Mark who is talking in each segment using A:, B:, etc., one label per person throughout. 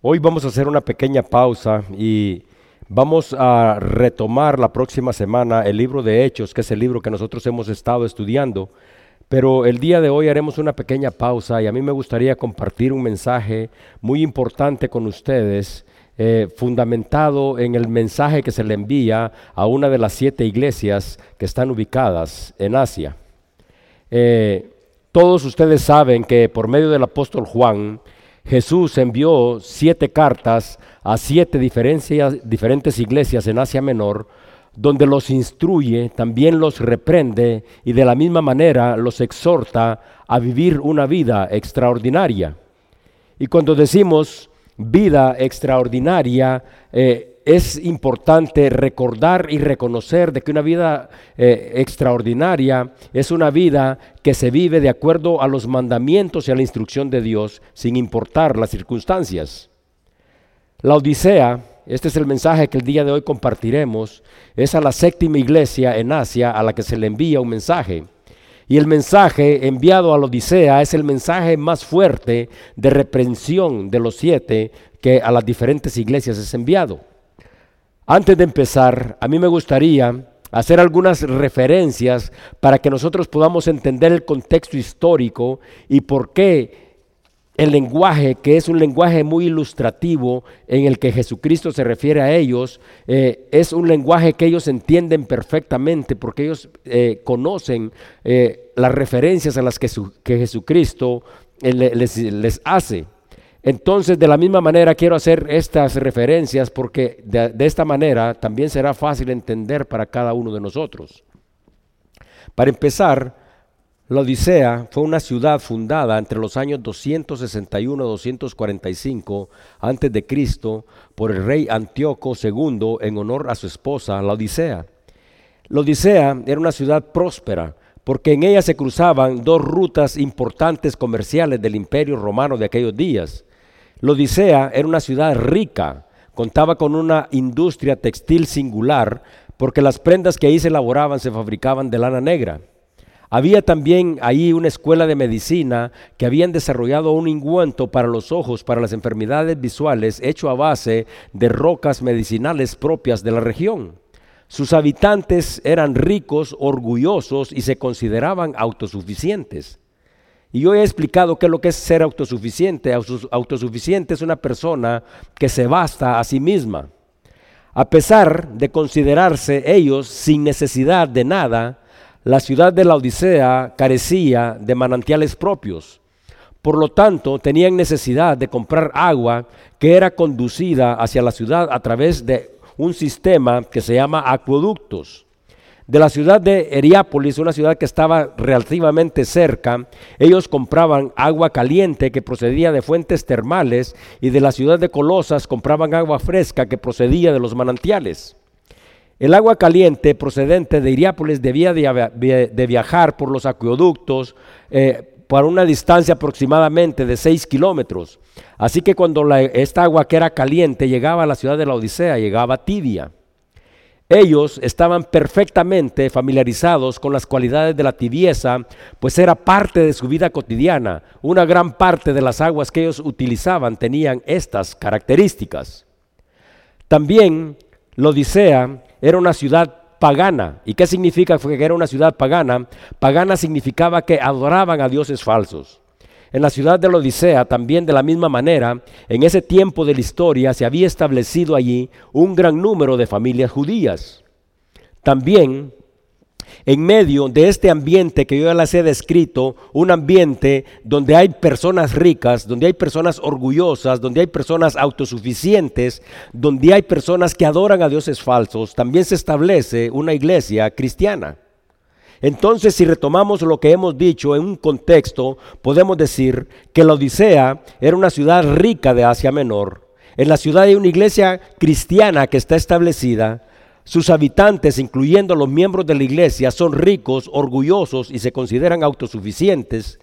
A: Hoy vamos a hacer una pequeña pausa y vamos a retomar la próxima semana el libro de Hechos, que es el libro que nosotros hemos estado estudiando. Pero el día de hoy haremos una pequeña pausa y a mí me gustaría compartir un mensaje muy importante con ustedes, eh, fundamentado en el mensaje que se le envía a una de las siete iglesias que están ubicadas en Asia. Eh, todos ustedes saben que por medio del apóstol Juan, Jesús envió siete cartas a siete diferentes iglesias en Asia Menor, donde los instruye, también los reprende y de la misma manera los exhorta a vivir una vida extraordinaria. Y cuando decimos vida extraordinaria, eh, es importante recordar y reconocer de que una vida eh, extraordinaria es una vida que se vive de acuerdo a los mandamientos y a la instrucción de Dios sin importar las circunstancias. La Odisea, este es el mensaje que el día de hoy compartiremos, es a la séptima iglesia en Asia a la que se le envía un mensaje. Y el mensaje enviado a la Odisea es el mensaje más fuerte de reprensión de los siete que a las diferentes iglesias es enviado. Antes de empezar, a mí me gustaría hacer algunas referencias para que nosotros podamos entender el contexto histórico y por qué el lenguaje, que es un lenguaje muy ilustrativo en el que Jesucristo se refiere a ellos, eh, es un lenguaje que ellos entienden perfectamente porque ellos eh, conocen eh, las referencias a las que, Jesucristo les, les hace. Entonces, de la misma manera quiero hacer estas referencias porque de, esta manera también será fácil entender para cada uno de nosotros. Para empezar, la Odisea fue una ciudad fundada entre los años 261 y 245 antes de Cristo por el rey Antíoco II en honor a su esposa, la Odisea. La Odisea era una ciudad próspera porque en ella se cruzaban dos rutas importantes comerciales del imperio romano de aquellos días. La Odisea era una ciudad rica, contaba con una industria textil singular, porque las prendas que ahí se elaboraban se fabricaban de lana negra. Había también ahí una escuela de medicina que habían desarrollado un ungüento para los ojos, para las enfermedades visuales, hecho a base de rocas medicinales propias de la región. Sus habitantes eran ricos, orgullosos y se consideraban autosuficientes. Y yo he explicado qué es lo que es ser autosuficiente. Autosuficiente es una persona que se basta a sí misma. A pesar de considerarse ellos sin necesidad de nada, la ciudad de la Odisea carecía de manantiales propios. Por lo tanto, tenían necesidad de comprar agua que era conducida hacia la ciudad a través de un sistema que se llama acueductos. De la ciudad de Heriápolis, una ciudad que estaba relativamente cerca, ellos compraban agua caliente que procedía de fuentes termales y de la ciudad de Colosas compraban agua fresca que procedía de los manantiales. El agua caliente procedente de Heriápolis debía de, viajar por los acueductos eh, por una distancia aproximadamente de 6 kilómetros. Así que cuando esta agua que era caliente llegaba a la ciudad de la Odisea, llegaba tibia. Ellos estaban perfectamente familiarizados con las cualidades de la tibieza, pues era parte de su vida cotidiana. Una gran parte de las aguas que ellos utilizaban tenían estas características. También la Odisea era una ciudad pagana. ¿Y qué significa que era una ciudad pagana? Pagana significaba que adoraban a dioses falsos. En la ciudad de la Odisea, también de la misma manera, en ese tiempo de la historia se había establecido allí un gran número de familias judías. También, en medio de este ambiente que yo ya les he descrito, un ambiente donde hay personas ricas, donde hay personas orgullosas, donde hay personas autosuficientes, donde hay personas que adoran a dioses falsos, también se establece una iglesia cristiana. Entonces, si retomamos lo que hemos dicho en un contexto, podemos decir que la Odisea era una ciudad rica de Asia Menor. En la ciudad hay una iglesia cristiana que está establecida. Sus habitantes, incluyendo los miembros de la iglesia, son ricos, orgullosos y se consideran autosuficientes.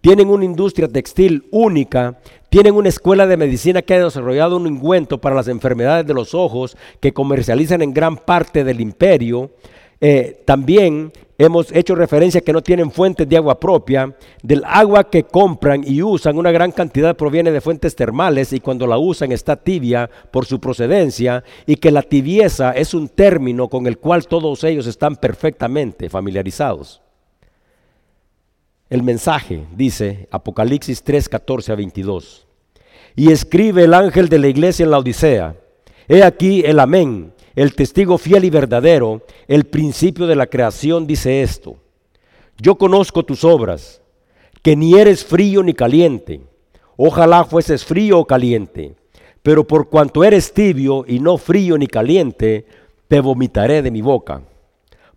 A: Tienen una industria textil única, tienen una escuela de medicina que ha desarrollado un ungüento para las enfermedades de los ojos que comercializan en gran parte del imperio eh, también hemos hecho referencia que no tienen fuentes de agua propia, del agua que compran y usan, una gran cantidad proviene de fuentes termales y cuando la usan está tibia por su procedencia y que la tibieza es un término con el cual todos ellos están perfectamente familiarizados. El mensaje dice Apocalipsis 3, 14 a 22. Y escribe el ángel de la iglesia en la Odisea, he aquí el amén el testigo fiel y verdadero, el principio de la creación, dice esto. Yo conozco tus obras, que ni eres frío ni caliente. Ojalá fueses frío o caliente, pero por cuanto eres tibio y no frío ni caliente, te vomitaré de mi boca.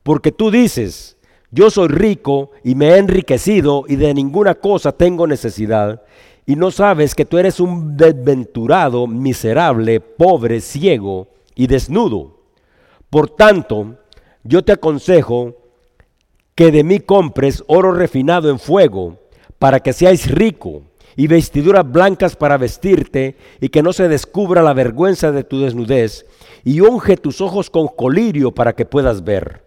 A: Porque tú dices, yo soy rico y me he enriquecido y de ninguna cosa tengo necesidad, y no sabes que tú eres un desventurado, miserable, pobre, ciego, y desnudo. Por tanto, yo te aconsejo que de mí compres oro refinado en fuego, para que seáis rico, y vestiduras blancas para vestirte, y que no se descubra la vergüenza de tu desnudez, y unge tus ojos con colirio para que puedas ver.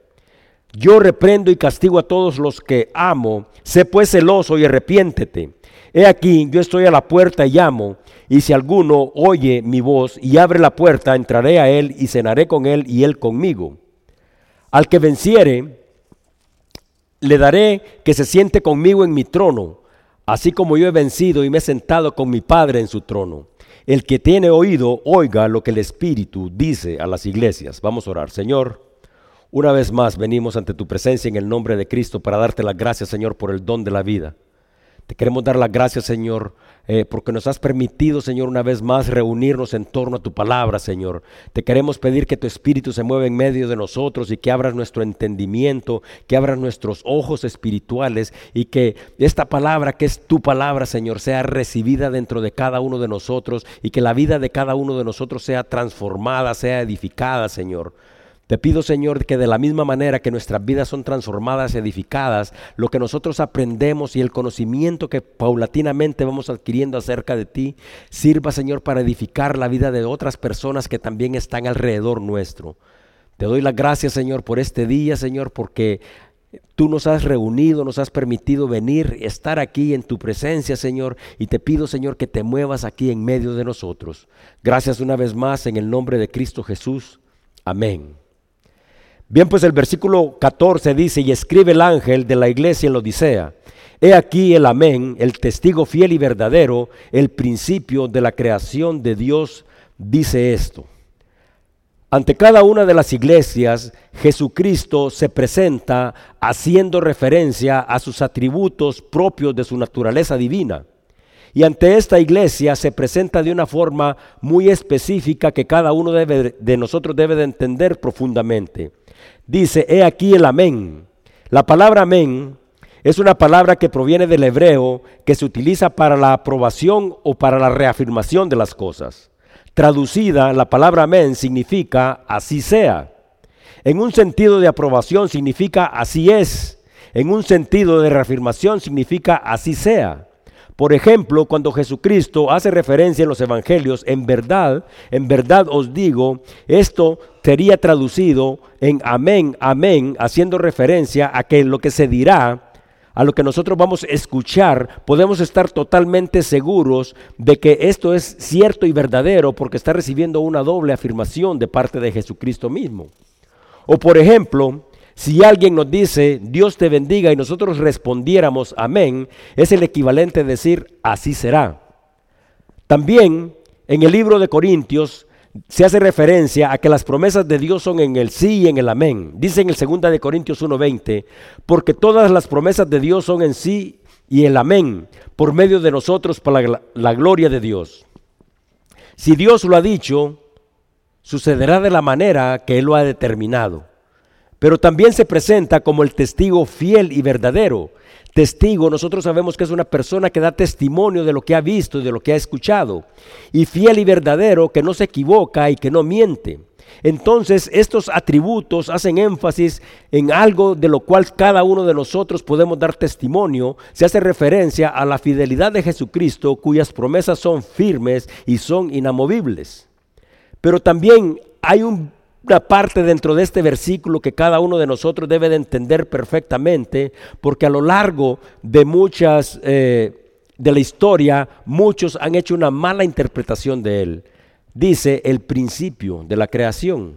A: Yo reprendo y castigo a todos los que amo, sé pues celoso y arrepiéntete. He aquí, yo estoy a la puerta y llamo, y si alguno oye mi voz y abre la puerta, entraré a él y cenaré con él y él conmigo. Al que venciere, le daré que se siente conmigo en mi trono, así como yo he vencido y me he sentado con mi Padre en su trono. El que tiene oído, oiga lo que el Espíritu dice a las iglesias. Vamos a orar. Señor, una vez más venimos ante tu presencia en el nombre de Cristo para darte las gracias, Señor, por el don de la vida. Te queremos dar las gracias, Señor, eh, porque nos has permitido, Señor, una vez más reunirnos en torno a tu palabra, Señor. Te queremos pedir que tu Espíritu se mueva en medio de nosotros y que abras nuestro entendimiento, que abras nuestros ojos espirituales y que esta palabra, que es tu palabra, Señor, sea recibida dentro de cada uno de nosotros y que la vida de cada uno de nosotros sea transformada, sea edificada, Señor. Te pido, Señor, que de la misma manera que nuestras vidas son transformadas, edificadas, lo que nosotros aprendemos y el conocimiento que paulatinamente vamos adquiriendo acerca de ti, sirva, Señor, para edificar la vida de otras personas que también están alrededor nuestro. Te doy las gracias, Señor, por este día, Señor, porque Tú nos has reunido, nos has permitido venir, estar aquí en tu presencia, Señor, y te pido, Señor, que te muevas aquí en medio de nosotros. Gracias una vez más en el nombre de Cristo Jesús. Amén. Bien, pues el versículo 14 dice, y escribe el ángel de la iglesia en la Odisea, he aquí el amén, el testigo fiel y verdadero, el principio de la creación de Dios, dice esto. Ante cada una de las iglesias, Jesucristo se presenta haciendo referencia a sus atributos propios de su naturaleza divina. Y ante esta iglesia se presenta de una forma muy específica que cada uno de nosotros debe de entender profundamente dice, he aquí el amén. La palabra amén es una palabra que proviene del hebreo que se utiliza para la aprobación o para la reafirmación de las cosas. Traducida, la palabra amén significa así sea. En un sentido de aprobación significa así es. En un sentido de reafirmación significa así sea. Por ejemplo, cuando Jesucristo hace referencia en los evangelios, en verdad, en verdad os digo, esto sería traducido en amén, amén, haciendo referencia a que lo que se dirá, a lo que nosotros vamos a escuchar, podemos estar totalmente seguros de que esto es cierto y verdadero porque está recibiendo una doble afirmación de parte de Jesucristo mismo. O por ejemplo, si alguien nos dice, Dios te bendiga, y nosotros respondiéramos, amén, es el equivalente a decir, así será. También en el libro de Corintios se hace referencia a que las promesas de Dios son en el sí y en el amén. Dice en el 2 de Corintios 1:20, porque todas las promesas de Dios son en sí y el amén, por medio de nosotros para la, la gloria de Dios. Si Dios lo ha dicho, sucederá de la manera que Él lo ha determinado pero también se presenta como el testigo fiel y verdadero. Testigo, nosotros sabemos que es una persona que da testimonio de lo que ha visto y de lo que ha escuchado. Y fiel y verdadero, que no se equivoca y que no miente. Entonces, estos atributos hacen énfasis en algo de lo cual cada uno de nosotros podemos dar testimonio. Se hace referencia a la fidelidad de Jesucristo, cuyas promesas son firmes y son inamovibles. Pero también hay un una parte dentro de este versículo que cada uno de nosotros debe de entender perfectamente, porque a lo largo de muchas, eh, de la historia, muchos han hecho una mala interpretación de él. Dice el principio de la creación.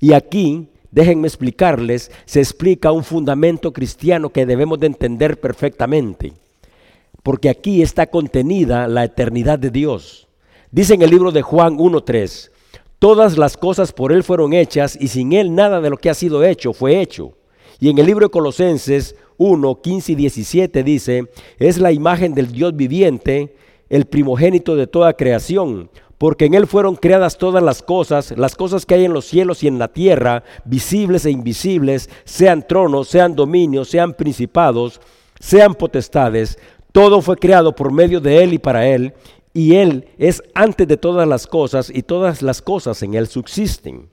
A: Y aquí, déjenme explicarles, se explica un fundamento cristiano que debemos de entender perfectamente, porque aquí está contenida la eternidad de Dios. Dice en el libro de Juan 1.3, Todas las cosas por Él fueron hechas y sin Él nada de lo que ha sido hecho fue hecho. Y en el libro de Colosenses 1, 15 y 17 dice, es la imagen del Dios viviente, el primogénito de toda creación, porque en Él fueron creadas todas las cosas, las cosas que hay en los cielos y en la tierra, visibles e invisibles, sean tronos, sean dominios, sean principados, sean potestades, todo fue creado por medio de Él y para Él, y Él es antes de todas las cosas y todas las cosas en Él subsisten.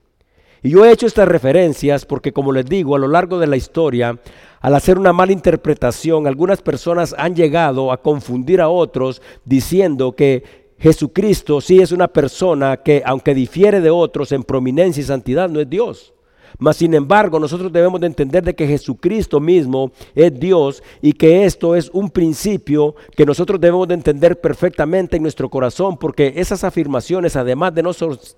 A: Y yo he hecho estas referencias porque, como les digo, a lo largo de la historia, al hacer una mala interpretación, algunas personas han llegado a confundir a otros diciendo que Jesucristo sí es una persona que, aunque difiere de otros en prominencia y santidad, no es Dios. Mas sin embargo, nosotros debemos de entender de que Jesucristo mismo es Dios y que esto es un principio que nosotros debemos de entender perfectamente en nuestro corazón, porque esas afirmaciones, además de no,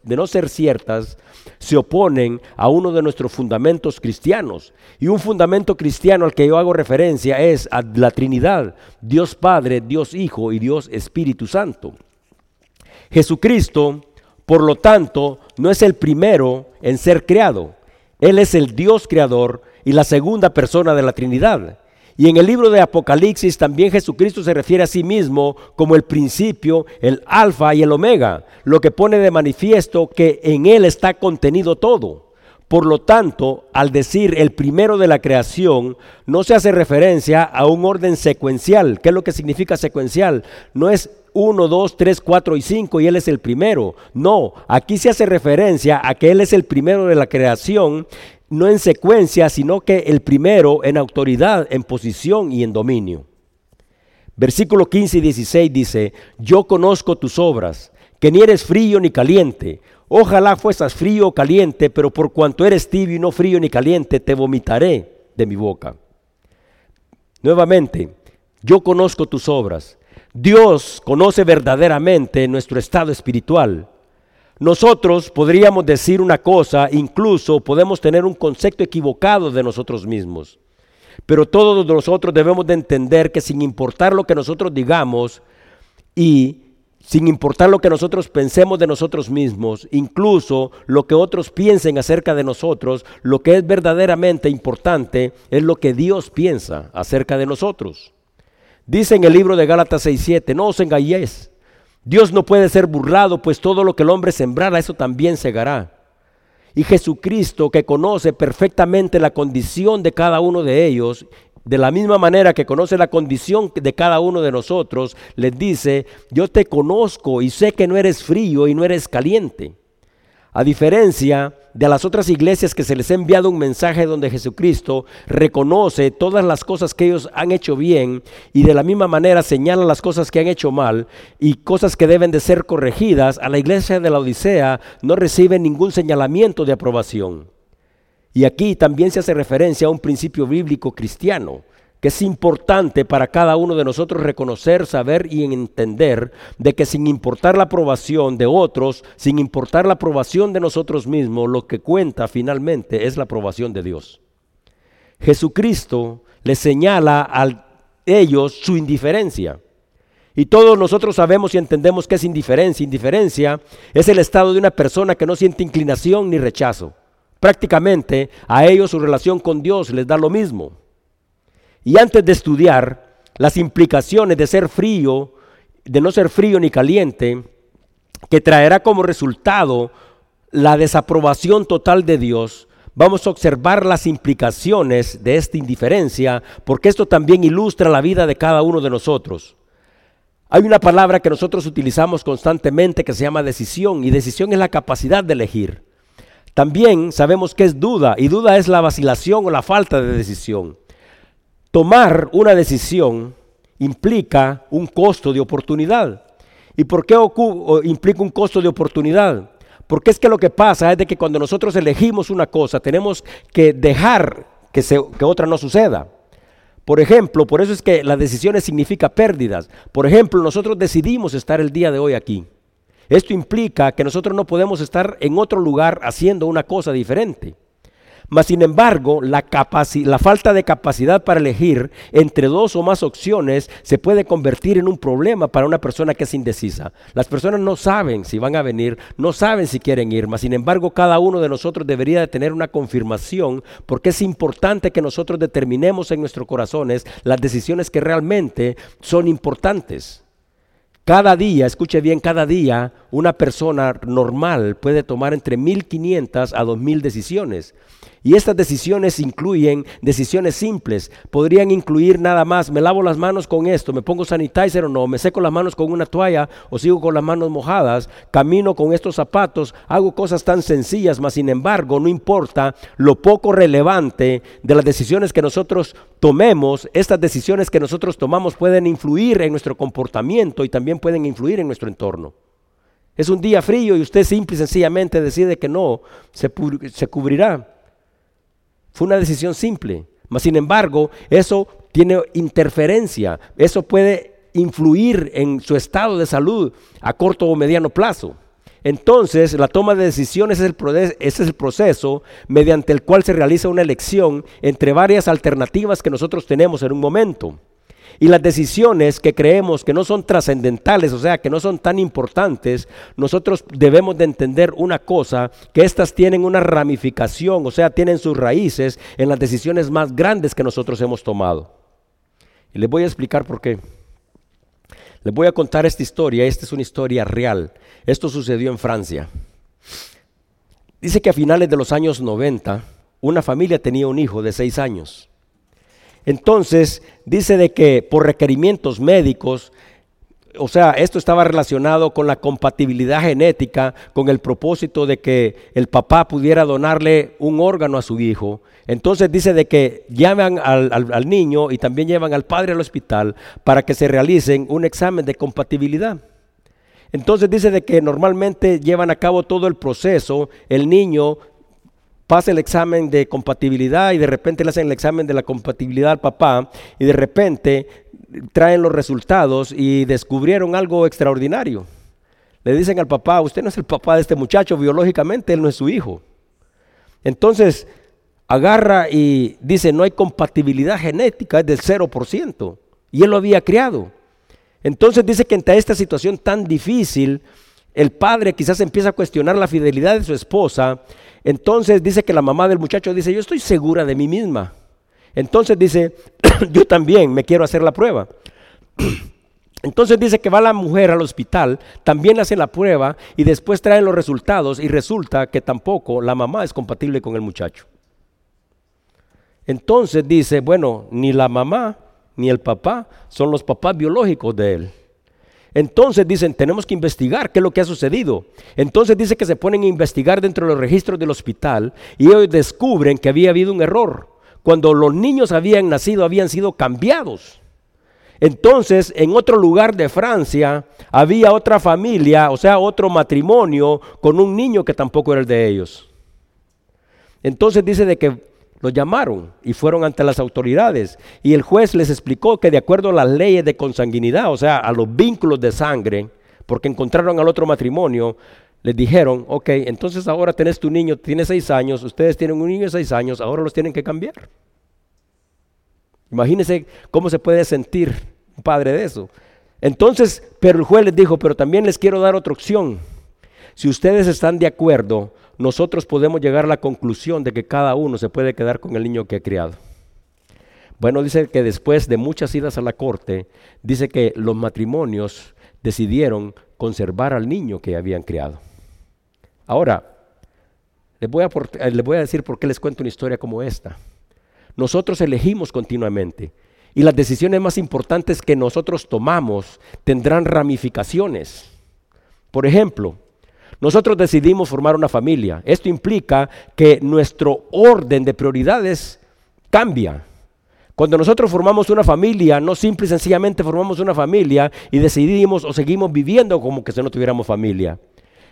A: de no ser ciertas, se oponen a uno de nuestros fundamentos cristianos. Y un fundamento cristiano al que yo hago referencia es a la Trinidad, Dios Padre, Dios Hijo y Dios Espíritu Santo. Jesucristo, por lo tanto, no es el primero en ser creado. Él es el Dios creador y la segunda persona de la Trinidad. Y en el libro de Apocalipsis también Jesucristo se refiere a sí mismo como el principio, el alfa y el omega, lo que pone de manifiesto que en Él está contenido todo. Por lo tanto, al decir el primero de la creación, no se hace referencia a un orden secuencial. ¿Qué es lo que significa secuencial? No es 1, 2, 3, 4 y 5 y Él es el primero. No, aquí se hace referencia a que Él es el primero de la creación, no en secuencia, sino que el primero en autoridad, en posición y en dominio. Versículo 15 y 16 dice, yo conozco tus obras, que ni eres frío ni caliente. Ojalá fueras frío o caliente, pero por cuanto eres tibio y no frío ni caliente, te vomitaré de mi boca. Nuevamente, yo conozco tus obras Dios conoce verdaderamente nuestro estado espiritual. Nosotros podríamos decir una cosa, incluso podemos tener un concepto equivocado de nosotros mismos. Pero todos nosotros debemos de entender que sin importar lo que nosotros digamos y sin importar lo que nosotros pensemos de nosotros mismos, incluso lo que otros piensen acerca de nosotros, lo que es verdaderamente importante es lo que Dios piensa acerca de nosotros. Dice en el libro de Gálatas 6:7, no os engañéis. Dios no puede ser burlado, pues todo lo que el hombre sembrara, eso también segará. Y Jesucristo, que conoce perfectamente la condición de cada uno de ellos, de la misma manera que conoce la condición de cada uno de nosotros, les dice, yo te conozco y sé que no eres frío y no eres caliente. A diferencia de las otras iglesias que se les ha enviado un mensaje donde Jesucristo reconoce todas las cosas que ellos han hecho bien y de la misma manera señala las cosas que han hecho mal y cosas que deben de ser corregidas, a la iglesia de la Odisea no recibe ningún señalamiento de aprobación. Y aquí también se hace referencia a un principio bíblico cristiano que es importante para cada uno de nosotros reconocer, saber y entender de que sin importar la aprobación de otros, sin importar la aprobación de nosotros mismos, lo que cuenta finalmente es la aprobación de Dios. Jesucristo le señala a ellos su indiferencia. Y todos nosotros sabemos y entendemos que es indiferencia. Indiferencia es el estado de una persona que no siente inclinación ni rechazo. Prácticamente a ellos su relación con Dios les da lo mismo. Y antes de estudiar las implicaciones de ser frío, de no ser frío ni caliente, que traerá como resultado la desaprobación total de Dios, vamos a observar las implicaciones de esta indiferencia, porque esto también ilustra la vida de cada uno de nosotros. Hay una palabra que nosotros utilizamos constantemente que se llama decisión, y decisión es la capacidad de elegir. También sabemos que es duda, y duda es la vacilación o la falta de decisión. Tomar una decisión implica un costo de oportunidad. ¿Y por qué implica un costo de oportunidad? Porque es que lo que pasa es de que cuando nosotros elegimos una cosa, tenemos que dejar que, que otra no suceda. Por ejemplo, por eso es que las decisiones significan pérdidas. Por ejemplo, nosotros decidimos estar el día de hoy aquí. Esto implica que nosotros no podemos estar en otro lugar haciendo una cosa diferente. Mas, sin embargo, la, falta de capacidad para elegir entre dos o más opciones se puede convertir en un problema para una persona que es indecisa. Las personas no saben si van a venir, no saben si quieren ir, mas sin embargo cada uno de nosotros debería de tener una confirmación porque es importante que nosotros determinemos en nuestros corazones las decisiones que realmente son importantes. Cada día, escuche bien, cada día una persona normal puede tomar entre 1500 a 2000 decisiones. Y estas decisiones incluyen decisiones simples. Podrían incluir nada más, me lavo las manos con esto, me pongo sanitizer o no, me seco las manos con una toalla o sigo con las manos mojadas, camino con estos zapatos, hago cosas tan sencillas, mas sin embargo no importa lo poco relevante de las decisiones que nosotros tomemos, estas decisiones que nosotros tomamos pueden influir en nuestro comportamiento y también pueden influir en nuestro entorno. Es un día frío y usted simple y sencillamente decide que no, se, se cubrirá. Fue una decisión simple. Mas sin embargo, eso tiene interferencia. Eso puede influir en su estado de salud a corto o mediano plazo. Entonces, la toma de decisiones es el, ese es el proceso mediante el cual se realiza una elección entre varias alternativas que nosotros tenemos en un momento. Y las decisiones que creemos que no son trascendentales, o sea, que no son tan importantes, nosotros debemos de entender una cosa, que éstas tienen una ramificación, o sea, tienen sus raíces en las decisiones más grandes que nosotros hemos tomado. Y les voy a explicar por qué. Les voy a contar esta historia, esta es una historia real. Esto sucedió en Francia. Dice que a finales de los años 90, una familia tenía un hijo de seis años. Entonces, dice de que por requerimientos médicos, o sea, esto estaba relacionado con la compatibilidad genética, con el propósito de que el papá pudiera donarle un órgano a su hijo. Entonces dice de que llaman al, al, niño y también llevan al padre al hospital para que se realicen un examen de compatibilidad. Entonces dice de que normalmente llevan a cabo todo el proceso, el niño pasa el examen de compatibilidad y de repente le hacen el examen de la compatibilidad al papá y de repente traen los resultados y descubrieron algo extraordinario. Le dicen al papá, usted no es el papá de este muchacho biológicamente, él no es su hijo. Entonces agarra y dice, no hay compatibilidad genética, es del 0%. Y él lo había criado. Entonces dice que ante esta situación tan difícil, el padre quizás empieza a cuestionar la fidelidad de su esposa entonces dice que la mamá del muchacho dice, yo estoy segura de mí misma. Entonces dice, yo también me quiero hacer la prueba. Entonces dice que va la mujer al hospital, también hace la prueba y después traen los resultados y resulta que tampoco la mamá es compatible con el muchacho. Entonces dice, bueno, ni la mamá ni el papá son los papás biológicos de él. Entonces dicen, tenemos que investigar qué es lo que ha sucedido. Entonces dice que se ponen a investigar dentro de los registros del hospital y ellos descubren que había habido un error. Cuando los niños habían nacido, habían sido cambiados. Entonces, en otro lugar de Francia, había otra familia, o sea, otro matrimonio con un niño que tampoco era el de ellos. Entonces dice de que los llamaron y fueron ante las autoridades y el juez les explicó que de acuerdo a las leyes de consanguinidad, o sea, a los vínculos de sangre, porque encontraron al otro matrimonio, les dijeron, ok, entonces ahora tenés tu niño, tiene seis años, ustedes tienen un niño de seis años, ahora los tienen que cambiar. Imagínense cómo se puede sentir un padre de eso. Entonces, pero el juez les dijo, pero también les quiero dar otra opción. Si ustedes están de acuerdo, nosotros podemos llegar a la conclusión de que cada uno se puede quedar con el niño que ha criado. Bueno, dice que después de muchas idas a la corte, dice que los matrimonios decidieron conservar al niño que habían criado. Ahora, les voy, a eh, decir por qué les cuento una historia como esta. Nosotros elegimos continuamente y las decisiones más importantes que nosotros tomamos tendrán ramificaciones. Por ejemplo, nosotros decidimos formar una familia. Esto implica que nuestro orden de prioridades cambia. Cuando nosotros formamos una familia, no simple y sencillamente formamos una familia y decidimos o seguimos viviendo como que si no tuviéramos familia,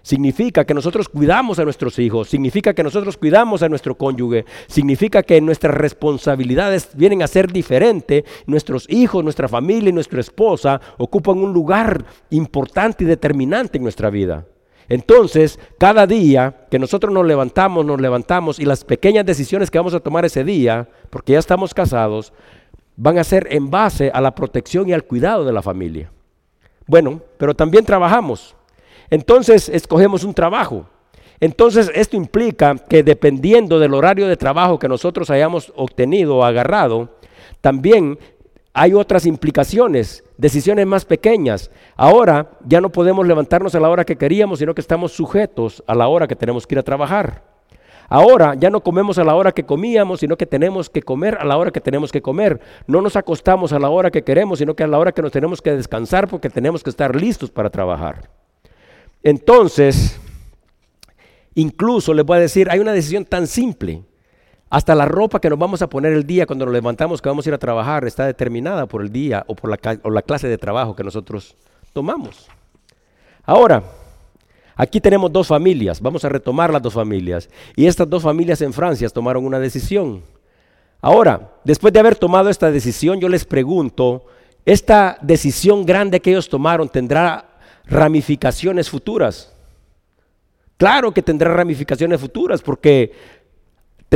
A: Significa que nosotros cuidamos a nuestros hijos, significa que nosotros cuidamos a nuestro cónyuge, significa que nuestras responsabilidades vienen a ser diferentes. Nuestros hijos, nuestra familia y nuestra esposa ocupan un lugar importante y determinante en nuestra vida. Entonces, cada día que nosotros nos levantamos, nos levantamos y las pequeñas decisiones que vamos a tomar ese día, porque ya estamos casados, van a ser en base a la protección y al cuidado de la familia. Bueno, pero también trabajamos. Entonces escogemos un trabajo. Entonces esto implica que dependiendo del horario de trabajo que nosotros hayamos obtenido o agarrado, también hay otras implicaciones, decisiones más pequeñas. Ahora ya no podemos levantarnos a la hora que queríamos, sino que estamos sujetos a la hora que tenemos que ir a trabajar. Ahora ya no comemos a la hora que comíamos, sino que tenemos que comer a la hora que tenemos que comer. No nos acostamos a la hora que queremos, sino que a la hora que nos tenemos que descansar porque tenemos que estar listos para trabajar. Entonces, incluso les voy a decir, hay una decisión tan simple. Hasta la ropa que nos vamos a poner el día cuando nos levantamos que vamos a ir a trabajar está determinada por el día o por la, la clase de trabajo que nosotros tomamos. Ahora, aquí tenemos dos familias, vamos a retomar las dos familias. Y estas dos familias en Francia tomaron una decisión. Ahora, después de haber tomado esta decisión, yo les pregunto, ¿esta decisión grande que ellos tomaron tendrá ramificaciones futuras. Claro que tendrá ramificaciones futuras porque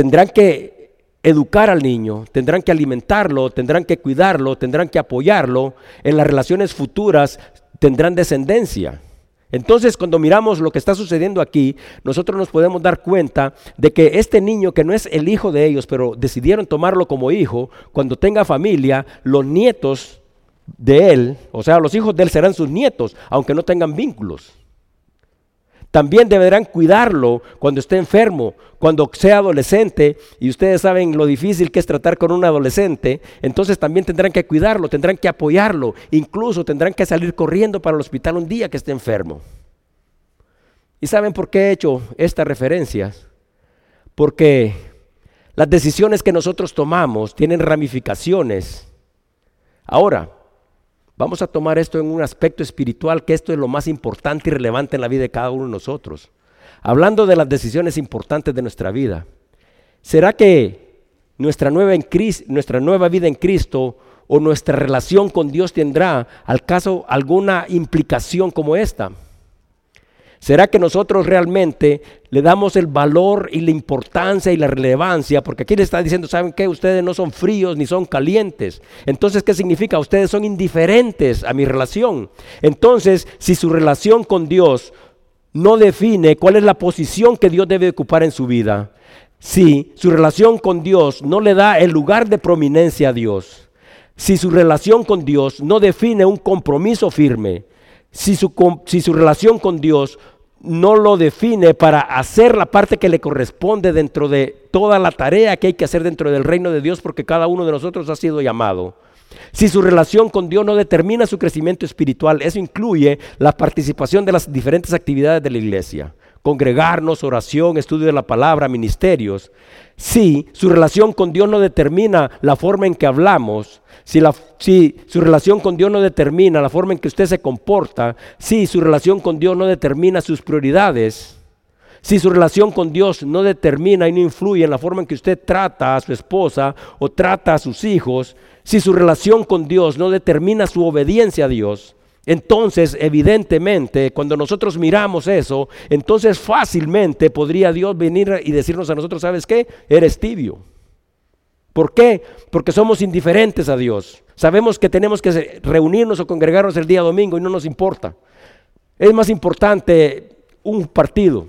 A: tendrán que educar al niño, tendrán que alimentarlo, tendrán que cuidarlo, tendrán que apoyarlo. En las relaciones futuras tendrán descendencia. Entonces, cuando miramos lo que está sucediendo aquí, nosotros nos podemos dar cuenta de que este niño, que no es el hijo de ellos, pero decidieron tomarlo como hijo, cuando tenga familia, los nietos de él, o sea, los hijos de él serán sus nietos, aunque no tengan vínculos. También deberán cuidarlo cuando esté enfermo, cuando sea adolescente, y ustedes saben lo difícil que es tratar con un adolescente, entonces también tendrán que cuidarlo, tendrán que apoyarlo, incluso tendrán que salir corriendo para el hospital un día que esté enfermo. ¿Y saben por qué he hecho estas referencias? Porque las decisiones que nosotros tomamos tienen ramificaciones. Ahora, Vamos a tomar esto en un aspecto espiritual, que esto es lo más importante y relevante en la vida de cada uno de nosotros. Hablando de las decisiones importantes de nuestra vida, ¿será que nuestra nueva, en nuestra nueva vida en Cristo o nuestra relación con Dios tendrá al caso alguna implicación como esta? ¿Será que nosotros realmente le damos el valor y la importancia y la relevancia? Porque aquí le está diciendo, ¿saben qué? Ustedes no son fríos ni son calientes. Entonces, ¿qué significa? Ustedes son indiferentes a mi relación. Entonces, si su relación con Dios no define cuál es la posición que Dios debe ocupar en su vida, si su relación con Dios no le da el lugar de prominencia a Dios, si su relación con Dios no define un compromiso firme, si su, relación con Dios no lo define para hacer la parte que le corresponde dentro de toda la tarea que hay que hacer dentro del reino de Dios, porque cada uno de nosotros ha sido llamado. Si su relación con Dios no determina su crecimiento espiritual, eso incluye la participación de las diferentes actividades de la iglesia, congregarnos, oración, estudio de la palabra, ministerios. Si su relación con Dios no determina la forma en que hablamos, si, su relación con Dios no determina la forma en que usted se comporta, si su relación con Dios no determina sus prioridades, si su relación con Dios no determina y no influye en la forma en que usted trata a su esposa o trata a sus hijos, si su relación con Dios no determina su obediencia a Dios, entonces evidentemente cuando nosotros miramos eso, entonces fácilmente podría Dios venir y decirnos a nosotros, ¿sabes qué? Eres tibio. ¿Por qué? Porque somos indiferentes a Dios. Sabemos que tenemos que reunirnos o congregarnos el día domingo y no nos importa. Es más importante un partido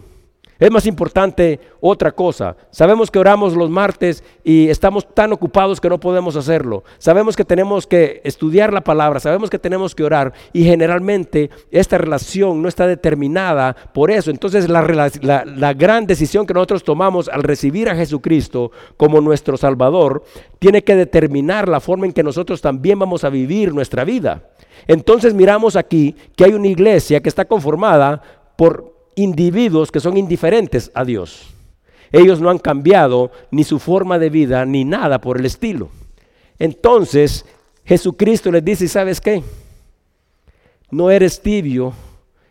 A: es más importante otra cosa. Sabemos que oramos los martes y estamos tan ocupados que no podemos hacerlo. Sabemos que tenemos que estudiar la palabra, sabemos que tenemos que orar y generalmente esta relación no está determinada por eso. Entonces la, gran decisión que nosotros tomamos al recibir a Jesucristo como nuestro Salvador tiene que determinar la forma en que nosotros también vamos a vivir nuestra vida. Entonces miramos aquí que hay una iglesia que está conformada por individuos que son indiferentes a Dios. Ellos no han cambiado ni su forma de vida ni nada por el estilo. Entonces Jesucristo les dice, ¿sabes qué? No eres tibio,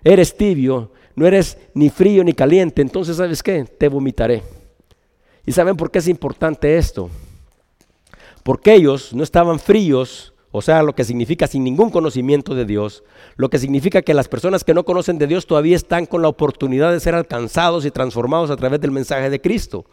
A: eres tibio, no eres ni frío ni caliente, entonces sabes qué, te vomitaré. ¿Y saben por qué es importante esto? Porque ellos no estaban fríos, o sea, lo que significa sin ningún conocimiento de Dios, lo que significa que las personas que no conocen de Dios todavía están con la oportunidad de ser alcanzados y transformados a través del mensaje de Cristo.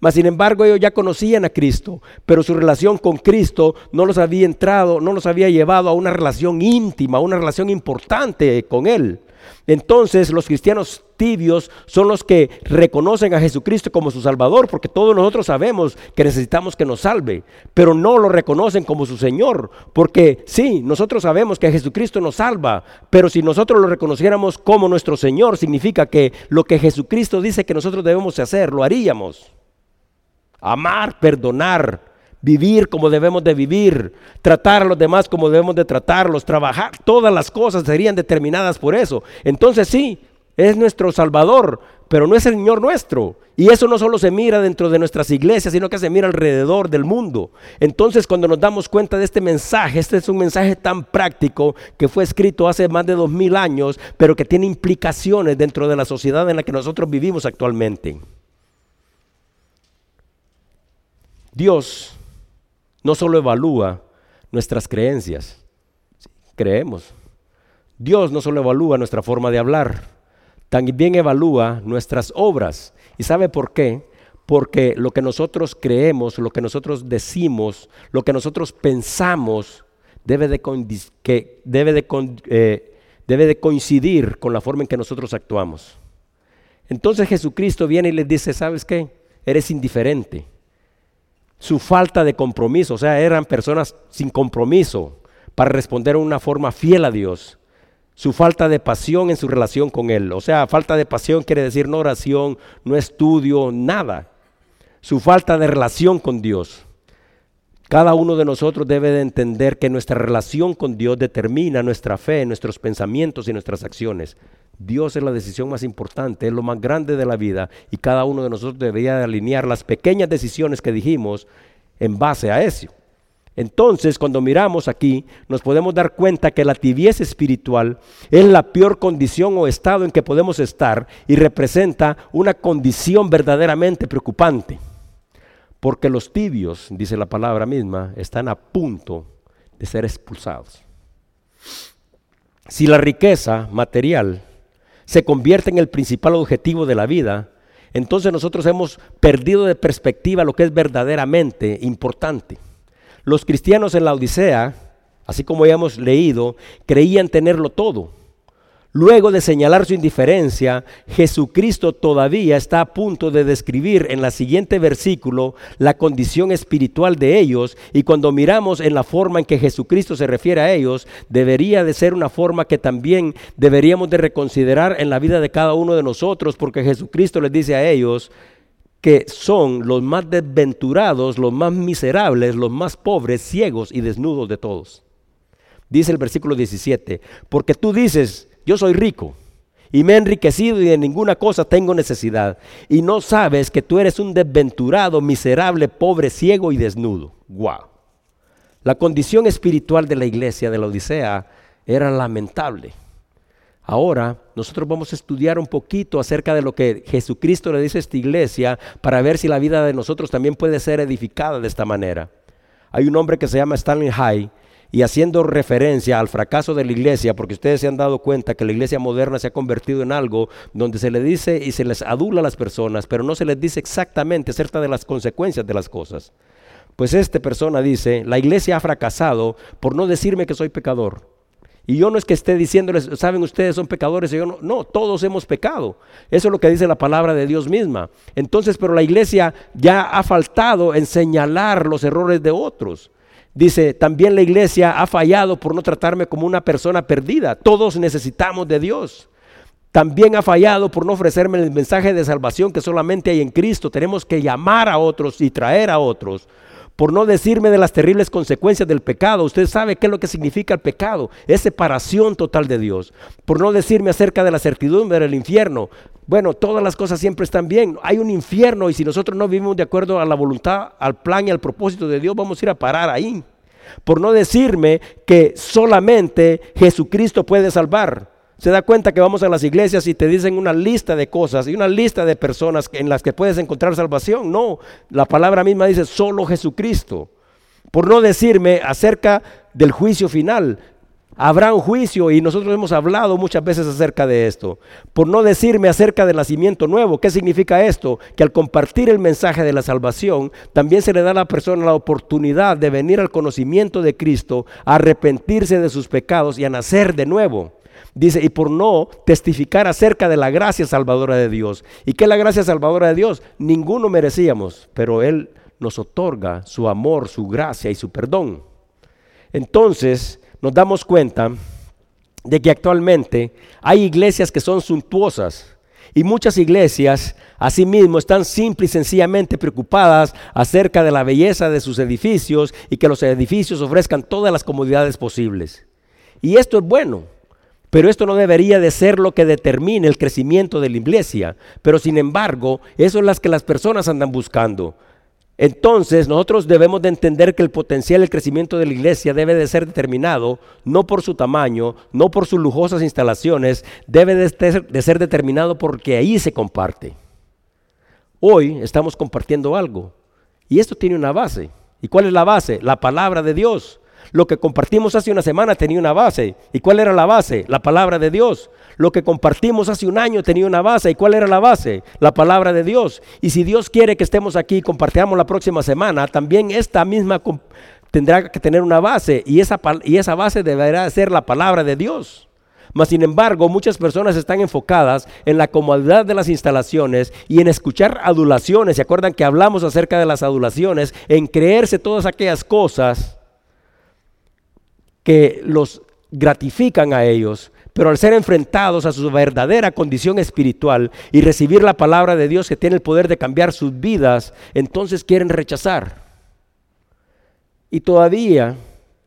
A: Mas sin embargo ellos ya conocían a Cristo, pero su relación con Cristo no los había entrado, no los había llevado a una relación íntima, una relación importante con Él. Entonces los cristianos tibios son los que reconocen a Jesucristo como su Salvador, porque todos nosotros sabemos que necesitamos que nos salve, pero no lo reconocen como su Señor, porque sí, nosotros sabemos que Jesucristo nos salva, pero si nosotros lo reconociéramos como nuestro Señor, significa que lo que Jesucristo dice que nosotros debemos hacer, lo haríamos. Amar, perdonar, vivir como debemos de vivir, tratar a los demás como debemos de tratarlos, trabajar, todas las cosas serían determinadas por eso. Entonces sí, es nuestro Salvador, pero no es el Señor nuestro. Y eso no solo se mira dentro de nuestras iglesias, sino que se mira alrededor del mundo. Entonces cuando nos damos cuenta de este mensaje, este es un mensaje tan práctico que fue escrito hace más de dos mil años, pero que tiene implicaciones dentro de la sociedad en la que nosotros vivimos actualmente. Dios no solo evalúa nuestras creencias, creemos. Dios no solo evalúa nuestra forma de hablar, también evalúa nuestras obras. ¿Y sabe por qué? Porque lo que nosotros creemos, lo que nosotros decimos, lo que nosotros pensamos, debe de, que debe de, eh, debe de coincidir con la forma en que nosotros actuamos. Entonces Jesucristo viene y les dice, ¿sabes qué? Eres indiferente su falta de compromiso, o sea, eran personas sin compromiso para responder de una forma fiel a Dios. Su falta de pasión en su relación con Él, o sea, falta de pasión quiere decir no oración, no estudio, nada. Su falta de relación con Dios. Cada uno de nosotros debe de entender que nuestra relación con Dios determina nuestra fe, nuestros pensamientos y nuestras acciones. Dios es la decisión más importante, es lo más grande de la vida y cada uno de nosotros debería de alinear las pequeñas decisiones que dijimos en base a eso. Entonces, cuando miramos aquí, nos podemos dar cuenta que la tibieza espiritual es la peor condición o estado en que podemos estar y representa una condición verdaderamente preocupante. Porque los tibios, dice la palabra misma, están a punto de ser expulsados. Si la riqueza material se convierte en el principal objetivo de la vida, entonces nosotros hemos perdido de perspectiva lo que es verdaderamente importante. Los cristianos en la Odisea, así como ya hemos leído, creían tenerlo todo. Luego de señalar su indiferencia, Jesucristo todavía está a punto de describir en la siguiente versículo la condición espiritual de ellos y cuando miramos en la forma en que Jesucristo se refiere a ellos, debería de ser una forma que también deberíamos de reconsiderar en la vida de cada uno de nosotros porque Jesucristo les dice a ellos que son los más desventurados, los más miserables, los más pobres, ciegos y desnudos de todos. Dice el versículo 17, porque tú dices, yo soy rico y me he enriquecido y de ninguna cosa tengo necesidad. Y no sabes que tú eres un desventurado, miserable, pobre, ciego y desnudo. Wow. La condición espiritual de la iglesia de la Odisea era lamentable. Ahora nosotros vamos a estudiar un poquito acerca de lo que Jesucristo le dice a esta iglesia para ver si la vida de nosotros también puede ser edificada de esta manera. Hay un hombre que se llama Stanley High y haciendo referencia al fracaso de la iglesia, porque ustedes se han dado cuenta que la iglesia moderna se ha convertido en algo donde se le dice y se les adula a las personas, pero no se les dice exactamente acerca de las consecuencias de las cosas. Pues esta persona dice, la iglesia ha fracasado por no decirme que soy pecador. Y yo no es que esté diciéndoles, saben ustedes son pecadores, y yo no, no, todos hemos pecado. Eso es lo que dice la palabra de Dios misma. Entonces, pero la iglesia ya ha faltado en señalar los errores de otros. Dice, también la iglesia ha fallado por no tratarme como una persona perdida. Todos necesitamos de Dios. También ha fallado por no ofrecerme el mensaje de salvación que solamente hay en Cristo. Tenemos que llamar a otros y traer a otros. Por no decirme de las terribles consecuencias del pecado. Usted sabe qué es lo que significa el pecado. Es separación total de Dios. Por no decirme acerca de la certidumbre del infierno. Bueno, todas las cosas siempre están bien. Hay un infierno y si nosotros no vivimos de acuerdo a la voluntad, al plan y al propósito de Dios, vamos a ir a parar ahí. Por no decirme que solamente Jesucristo puede salvar. Se da cuenta que vamos a las iglesias y te dicen una lista de cosas y una lista de personas en las que puedes encontrar salvación. No, la palabra misma dice solo Jesucristo. Por no decirme acerca del juicio final. Habrá un juicio y nosotros hemos hablado muchas veces acerca de esto. Por no decirme acerca del nacimiento nuevo. ¿Qué significa esto? Que al compartir el mensaje de la salvación, también se le da a la persona la oportunidad de venir al conocimiento de Cristo, arrepentirse de sus pecados y a nacer de nuevo. Dice, y por no testificar acerca de la gracia salvadora de Dios. ¿Y qué es la gracia salvadora de Dios? Ninguno merecíamos, pero Él nos otorga su amor, su gracia y su perdón. Entonces nos damos cuenta de que actualmente hay iglesias que son suntuosas y muchas iglesias asimismo están simple y sencillamente preocupadas acerca de la belleza de sus edificios y que los edificios ofrezcan todas las comodidades posibles. Y esto es bueno. Pero esto no debería de ser lo que determine el crecimiento de la iglesia. Pero sin embargo, eso es lo que las personas andan buscando. Entonces nosotros debemos de entender que el potencial del crecimiento de la iglesia debe de ser determinado no por su tamaño, no por sus lujosas instalaciones, debe de ser, de ser determinado porque ahí se comparte. Hoy estamos compartiendo algo y esto tiene una base. ¿Y cuál es la base? La palabra de Dios. Lo que compartimos hace una semana tenía una base. ¿Y cuál era la base? La palabra de Dios. Lo que compartimos hace un año tenía una base. ¿Y cuál era la base? La palabra de Dios. Y si Dios quiere que estemos aquí y compartamos la próxima semana, también esta misma tendrá que tener una base. Y esa, y esa base deberá ser la palabra de Dios. Mas, sin embargo, muchas personas están enfocadas en la comodidad de las instalaciones y en escuchar adulaciones. ¿Se acuerdan que hablamos acerca de las adulaciones? En creerse todas aquellas cosas que los gratifican a ellos, pero al ser enfrentados a su verdadera condición espiritual y recibir la palabra de Dios que tiene el poder de cambiar sus vidas, entonces quieren rechazar. Y todavía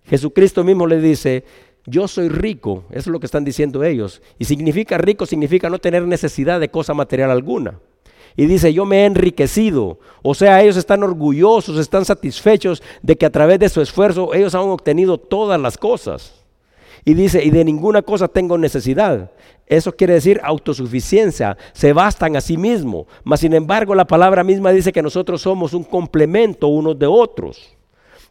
A: Jesucristo mismo le dice, yo soy rico, eso es lo que están diciendo ellos. Y significa rico, significa no tener necesidad de cosa material alguna y dice, yo me he enriquecido. O sea, ellos están orgullosos, están satisfechos de que a través de su esfuerzo ellos han obtenido todas las cosas. Y dice, y de ninguna cosa tengo necesidad. Eso quiere decir autosuficiencia, se bastan a sí mismos. Mas sin embargo, la palabra misma dice que nosotros somos un complemento unos de otros.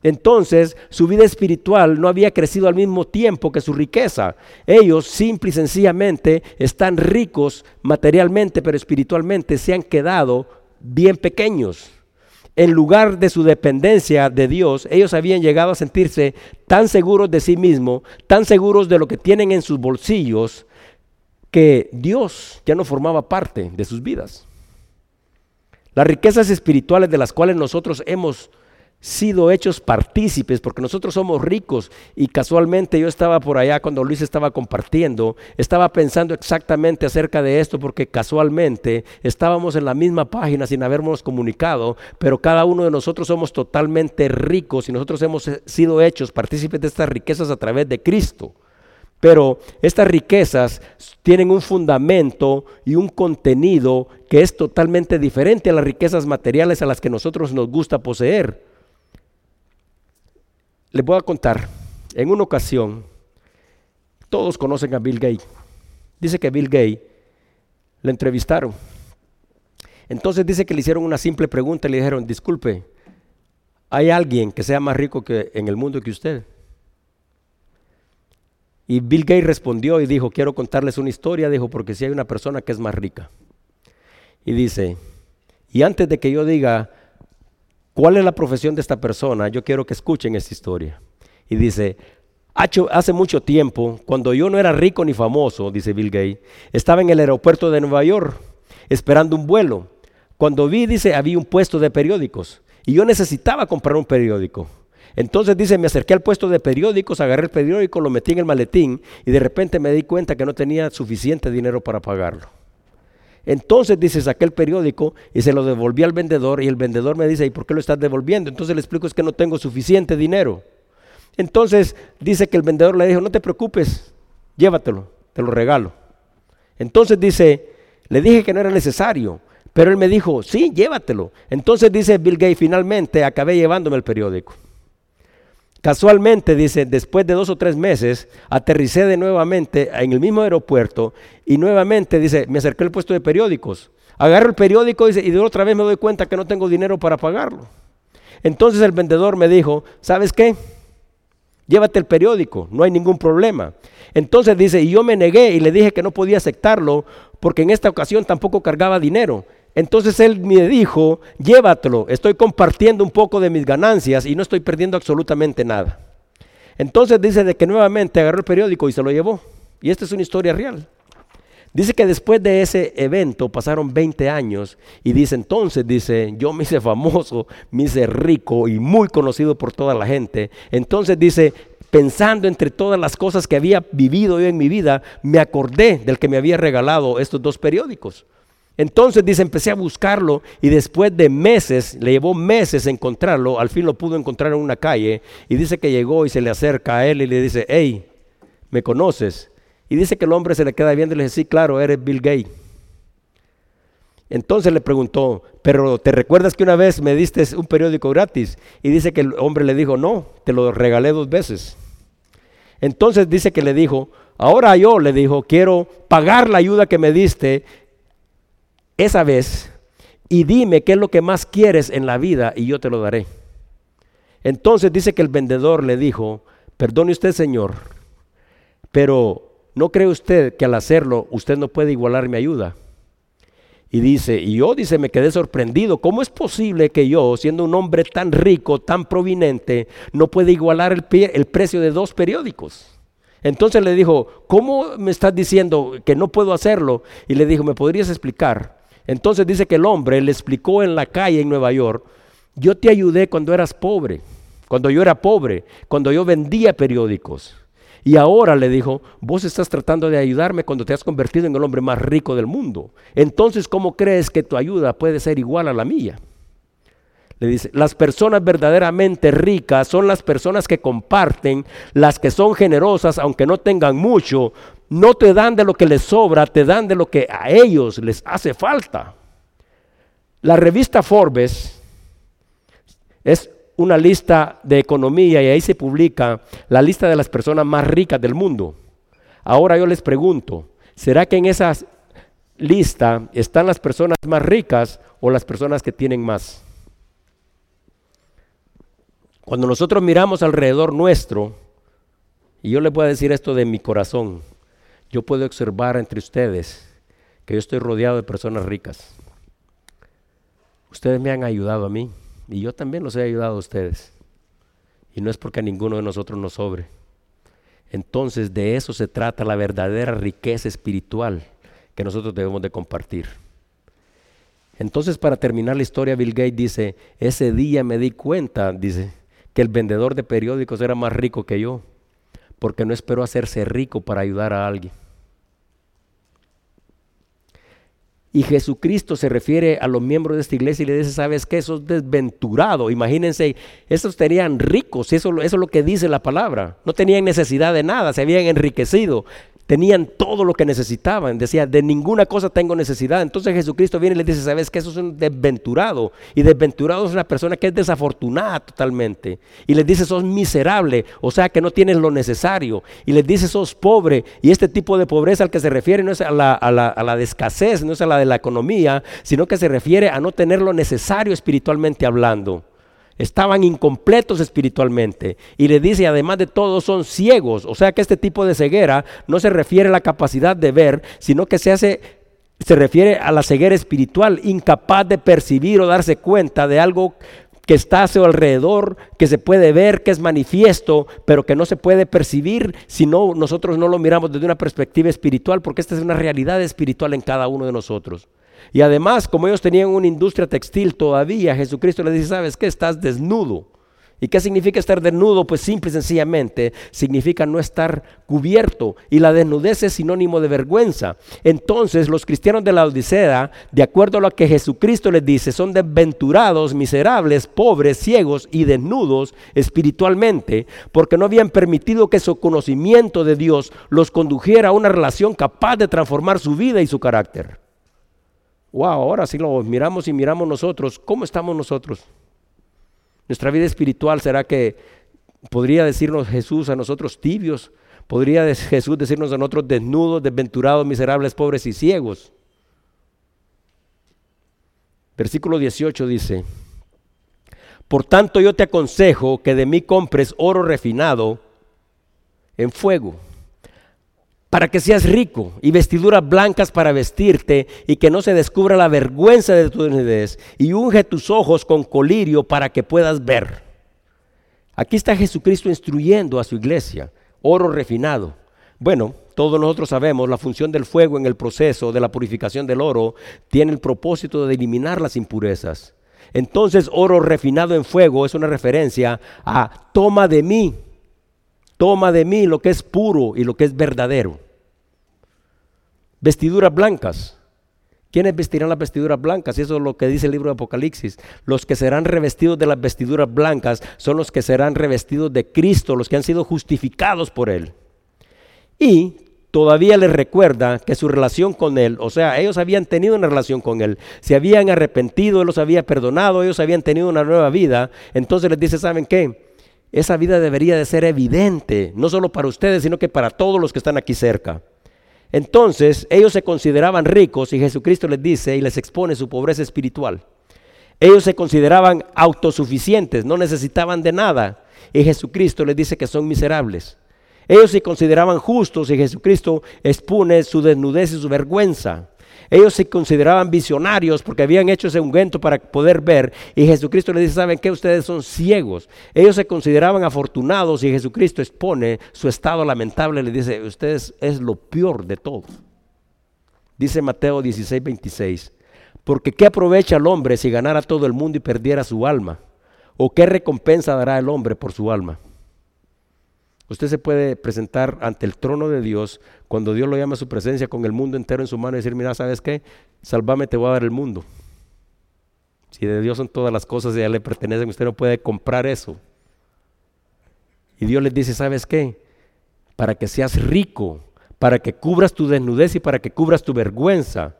A: Entonces su vida espiritual no había crecido al mismo tiempo que su riqueza. Ellos simple y sencillamente están ricos materialmente, pero espiritualmente se han quedado bien pequeños. En lugar de su dependencia de Dios, ellos habían llegado a sentirse tan seguros de sí mismos, tan seguros de lo que tienen en sus bolsillos, que Dios ya no formaba parte de sus vidas. Las riquezas espirituales de las cuales nosotros hemos sido hechos partícipes, porque nosotros somos ricos y casualmente yo estaba por allá cuando Luis estaba compartiendo, estaba pensando exactamente acerca de esto porque casualmente estábamos en la misma página sin habernos comunicado, pero cada uno de nosotros somos totalmente ricos y nosotros hemos sido hechos partícipes de estas riquezas a través de Cristo. Pero estas riquezas tienen un fundamento y un contenido que es totalmente diferente a las riquezas materiales a las que nosotros nos gusta poseer. Les voy a contar, en una ocasión, todos conocen a Bill Gates. Dice que Bill Gates le entrevistaron. Entonces dice que le hicieron una simple pregunta y le dijeron, disculpe, ¿hay alguien que sea más rico que en el mundo que usted? Y Bill Gates respondió y dijo, quiero contarles una historia, dijo, porque si hay una persona que es más rica. Y dice, y antes de que yo diga ¿Cuál es la profesión de esta persona? Yo quiero que escuchen esta historia. Y dice, hace mucho tiempo, cuando yo no era rico ni famoso, dice Bill Gates, estaba en el aeropuerto de Nueva York esperando un vuelo. Cuando vi, dice, había un puesto de periódicos y yo necesitaba comprar un periódico. Entonces dice, me acerqué al puesto de periódicos, agarré el periódico, lo metí en el maletín y de repente me di cuenta que no tenía suficiente dinero para pagarlo. Entonces dice, saqué el periódico y se lo devolví al vendedor y el vendedor me dice, ¿y por qué lo estás devolviendo? Entonces le explico, es que no tengo suficiente dinero. Entonces dice que el vendedor le dijo, no te preocupes, llévatelo, te lo regalo. Entonces dice, le dije que no era necesario, pero él me dijo, sí, llévatelo. Entonces dice Bill Gates, finalmente acabé llevándome el periódico. Casualmente, dice, después de dos o tres meses, aterricé de nuevamente en el mismo aeropuerto y nuevamente, dice, me acerqué al puesto de periódicos. Agarro el periódico dice, y de otra vez me doy cuenta que no tengo dinero para pagarlo. Entonces el vendedor me dijo, ¿sabes qué? Llévate el periódico, no hay ningún problema. Entonces dice, y yo me negué y le dije que no podía aceptarlo porque en esta ocasión tampoco cargaba dinero. Entonces él me dijo, llévatelo, estoy compartiendo un poco de mis ganancias y no estoy perdiendo absolutamente nada. Entonces dice de que nuevamente agarró el periódico y se lo llevó. Y esta es una historia real. Dice que después de ese evento pasaron 20 años y dice entonces, dice, yo me hice famoso, me hice rico y muy conocido por toda la gente. Entonces dice, pensando entre todas las cosas que había vivido yo en mi vida, me acordé del que me había regalado estos dos periódicos. Entonces dice, empecé a buscarlo y después de meses, le llevó meses encontrarlo, al fin lo pudo encontrar en una calle y dice que llegó y se le acerca a él y le dice, hey, ¿me conoces? Y dice que el hombre se le queda viendo y le dice, sí, claro, eres Bill Gates. Entonces le preguntó, pero ¿te recuerdas que una vez me diste un periódico gratis? Y dice que el hombre le dijo, no, te lo regalé dos veces. Entonces dice que le dijo, ahora yo le dijo, quiero pagar la ayuda que me diste esa vez y dime qué es lo que más quieres en la vida y yo te lo daré. Entonces dice que el vendedor le dijo, perdone usted señor, pero ¿no cree usted que al hacerlo usted no puede igualar mi ayuda? Y dice, y yo dice, me quedé sorprendido, ¿cómo es posible que yo, siendo un hombre tan rico, tan prominente, no pueda igualar el, el precio de dos periódicos? Entonces le dijo, ¿cómo me estás diciendo que no puedo hacerlo? Y le dijo, ¿me podrías explicar? Entonces dice que el hombre le explicó en la calle en Nueva York, yo te ayudé cuando eras pobre, cuando yo era pobre, cuando yo vendía periódicos. Y ahora le dijo, vos estás tratando de ayudarme cuando te has convertido en el hombre más rico del mundo. Entonces, ¿cómo crees que tu ayuda puede ser igual a la mía? Le dice, las personas verdaderamente ricas son las personas que comparten, las que son generosas, aunque no tengan mucho, no te dan de lo que les sobra, te dan de lo que a ellos les hace falta. La revista Forbes es una lista de economía y ahí se publica la lista de las personas más ricas del mundo. Ahora yo les pregunto, ¿será que en esa lista están las personas más ricas o las personas que tienen más? Cuando nosotros miramos alrededor nuestro, y yo les voy a decir esto de mi corazón, yo puedo observar entre ustedes que yo estoy rodeado de personas ricas. Ustedes me han ayudado a mí y yo también los he ayudado a ustedes. Y no es porque a ninguno de nosotros nos sobre. Entonces de eso se trata la verdadera riqueza espiritual que nosotros debemos de compartir. Entonces para terminar la historia, Bill Gates dice, ese día me di cuenta, dice, que el vendedor de periódicos era más rico que yo porque no esperó hacerse rico para ayudar a alguien. Y Jesucristo se refiere a los miembros de esta iglesia y le dice, ¿sabes qué? Eso es desventurado. Imagínense, esos tenían ricos, eso, eso es lo que dice la palabra. No tenían necesidad de nada, se habían enriquecido tenían todo lo que necesitaban. Decía, de ninguna cosa tengo necesidad. Entonces Jesucristo viene y le dice, ¿sabes que Eso es un desventurado. Y desventurado es una persona que es desafortunada totalmente. Y les dice, sos miserable, o sea que no tienes lo necesario. Y les dice, sos pobre. Y este tipo de pobreza al que se refiere no es a la, a la, a la de escasez, no es a la de la economía, sino que se refiere a no tener lo necesario espiritualmente hablando estaban incompletos espiritualmente. Y le dice, además de todo, son ciegos. O sea que este tipo de ceguera no se refiere a la capacidad de ver, sino que se hace, se refiere a la ceguera espiritual, incapaz de percibir o darse cuenta de algo que está a su alrededor, que se puede ver, que es manifiesto, pero que no se puede percibir si no, nosotros no lo miramos desde una perspectiva espiritual, porque esta es una realidad espiritual en cada uno de nosotros. Y además, como ellos tenían una industria textil todavía, Jesucristo les dice, ¿sabes qué? Estás desnudo. ¿Y qué significa estar desnudo? Pues simple y sencillamente significa no estar cubierto. Y la desnudez es sinónimo de vergüenza. Entonces los cristianos de la Odisea, de acuerdo a lo que Jesucristo les dice, son desventurados, miserables, pobres, ciegos y desnudos espiritualmente, porque no habían permitido que su conocimiento de Dios los condujera a una relación capaz de transformar su vida y su carácter wow, ahora sí lo miramos y miramos nosotros, ¿cómo estamos nosotros? Nuestra vida espiritual será que podría decirnos Jesús a nosotros tibios, podría Jesús decirnos a nosotros desnudos, desventurados, miserables, pobres y ciegos. Versículo 18 dice, por tanto yo te aconsejo que de mí compres oro refinado en fuego, para que seas rico y vestiduras blancas para vestirte y que no se descubra la vergüenza de tu desnudez y unge tus ojos con colirio para que puedas ver. Aquí está Jesucristo instruyendo a su iglesia, oro refinado. Bueno, todos nosotros sabemos la función del fuego en el proceso de la purificación del oro tiene el propósito de eliminar las impurezas. Entonces oro refinado en fuego es una referencia a toma de mí, toma de mí lo que es puro y lo que es verdadero. Vestiduras blancas. ¿Quiénes vestirán las vestiduras blancas? Y eso es lo que dice el libro de Apocalipsis. Los que serán revestidos de las vestiduras blancas son los que serán revestidos de Cristo, los que han sido justificados por Él. Y todavía les recuerda que su relación con Él, o sea, ellos habían tenido una relación con Él, se habían arrepentido, Él los había perdonado, ellos habían tenido una nueva vida. Entonces les dice, ¿saben qué? Esa vida debería de ser evidente, no solo para ustedes, sino que para todos los que están aquí cerca. Entonces ellos se consideraban ricos y Jesucristo les dice y les expone su pobreza espiritual. Ellos se consideraban autosuficientes, no necesitaban de nada. Y Jesucristo les dice que son miserables. Ellos se consideraban justos y Jesucristo expone su desnudez y su vergüenza. Ellos se consideraban visionarios porque habían hecho ese ungüento para poder ver. Y Jesucristo les dice, ¿saben qué? Ustedes son ciegos. Ellos se consideraban afortunados y Jesucristo expone su estado lamentable. Le dice, ustedes es lo peor de todo. Dice Mateo 16, 26. Porque ¿qué aprovecha el hombre si ganara todo el mundo y perdiera su alma? ¿O qué recompensa dará el hombre por su alma? Usted se puede presentar ante el trono de Dios cuando Dios lo llama a su presencia con el mundo entero en su mano y decir, mira, ¿sabes qué? Salvame, te voy a dar el mundo. Si de Dios son todas las cosas y ya le pertenecen, usted no puede comprar eso. Y Dios les dice, ¿sabes qué? Para que seas rico, para que cubras tu desnudez y para que cubras tu vergüenza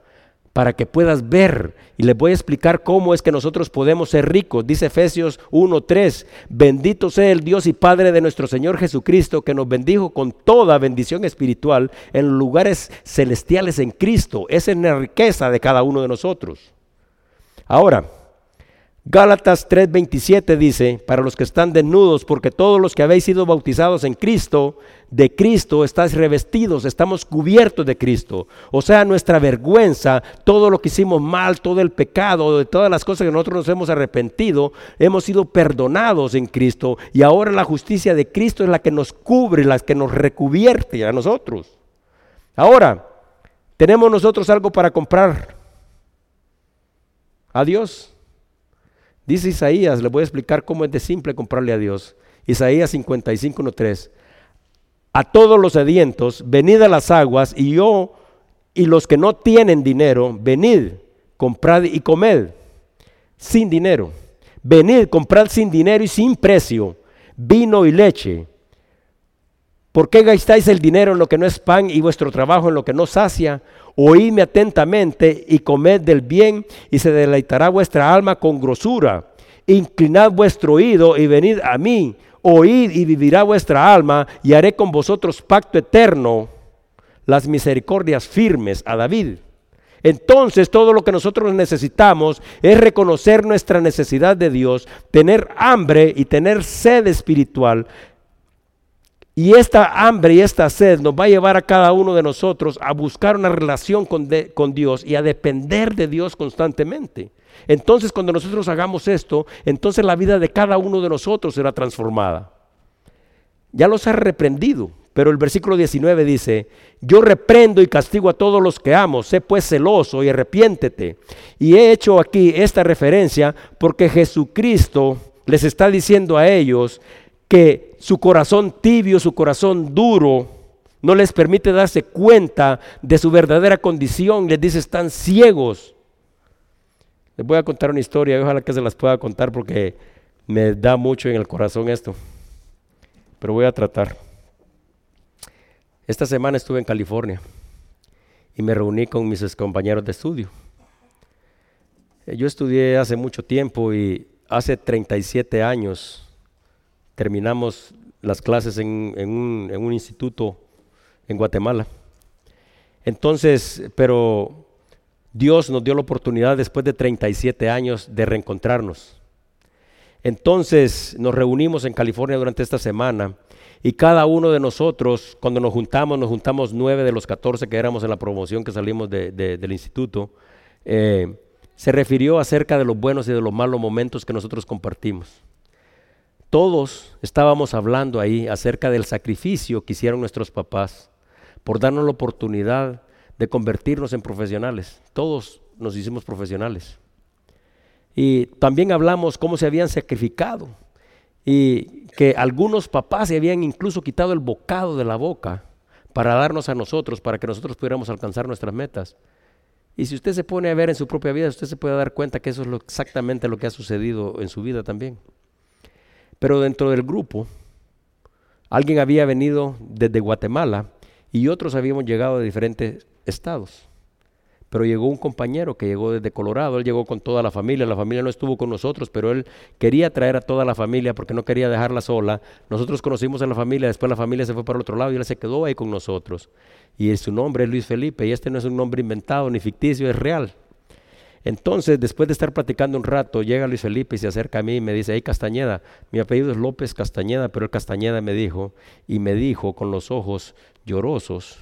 A: para que puedas ver. Y les voy a explicar cómo es que nosotros podemos ser ricos. Dice Efesios 1:3, bendito sea el Dios y Padre de nuestro Señor Jesucristo, que nos bendijo con toda bendición espiritual en lugares celestiales en Cristo. Esa es la riqueza de cada uno de nosotros. Ahora, Gálatas 3:27 dice, para los que están desnudos, porque todos los que habéis sido bautizados en Cristo, de Cristo estáis revestidos, estamos cubiertos de Cristo. O sea, nuestra vergüenza, todo lo que hicimos mal, todo el pecado, de todas las cosas que nosotros nos hemos arrepentido, hemos sido perdonados en Cristo. Y ahora la justicia de Cristo es la que nos cubre, la que nos recuvierte a nosotros. Ahora, ¿tenemos nosotros algo para comprar a Dios? Dice Isaías, le voy a explicar cómo es de simple comprarle a Dios. Isaías 55.1.3. A todos los sedientos, venid a las aguas, y yo y los que no tienen dinero, venid, comprad y comed, sin dinero. Venid, comprad sin dinero y sin precio, vino y leche. ¿Por qué gastáis el dinero en lo que no es pan y vuestro trabajo en lo que no sacia? Oídme atentamente y comed del bien y se deleitará vuestra alma con grosura. Inclinad vuestro oído y venid a mí. Oíd y vivirá vuestra alma y haré con vosotros pacto eterno, las misericordias firmes a David. Entonces todo lo que nosotros necesitamos es reconocer nuestra necesidad de Dios, tener hambre y tener sed espiritual, y esta hambre y esta sed nos va a llevar a cada uno de nosotros a buscar una relación con, con, Dios y a depender de Dios constantemente. Entonces cuando nosotros hagamos esto, entonces la vida de cada uno de nosotros será transformada. Ya los ha reprendido, pero el versículo 19 dice, yo reprendo y castigo a todos los que amo, sé pues celoso y arrepiéntete. Y he hecho aquí esta referencia porque Jesucristo les está diciendo a ellos, que su corazón tibio, su corazón duro, no les permite darse cuenta de su verdadera condición. Les dice, están ciegos. Les voy a contar una historia ojalá que se las pueda contar porque me da mucho en el corazón esto. Pero voy a tratar. Esta semana estuve en California y me reuní con mis compañeros de estudio. Yo estudié hace mucho tiempo y hace 37 años terminamos las clases en, un, instituto en Guatemala. Entonces, pero Dios nos dio la oportunidad después de 37 años de reencontrarnos. Entonces nos reunimos en California durante esta semana y cada uno de nosotros, cuando nos juntamos, nos juntamos nueve de los 14 que éramos en la promoción que salimos del instituto, eh, se refirió acerca de los buenos y de los malos momentos que nosotros compartimos. Todos estábamos hablando ahí acerca del sacrificio que hicieron nuestros papás por darnos la oportunidad de convertirnos en profesionales. Todos nos hicimos profesionales. Y también hablamos cómo se habían sacrificado y que algunos papás se habían incluso quitado el bocado de la boca para darnos a nosotros, para que nosotros pudiéramos alcanzar nuestras metas. Y si usted se pone a ver en su propia vida, usted se puede dar cuenta que eso es exactamente lo que ha sucedido en su vida también. Pero dentro del grupo, alguien había venido desde Guatemala y otros habíamos llegado de diferentes estados. Pero llegó un compañero que llegó desde Colorado, él llegó con toda la familia, la familia no estuvo con nosotros, pero él quería traer a toda la familia porque no quería dejarla sola. Nosotros conocimos a la familia, después la familia se fue para el otro lado y él se quedó ahí con nosotros. Y su nombre es Luis Felipe y este no es un nombre inventado ni ficticio, es real. Entonces, después de estar platicando un rato, llega Luis Felipe y se acerca a mí y me dice, hey Castañeda, mi apellido es López Castañeda, pero el Castañeda me dijo, y me dijo con los ojos llorosos,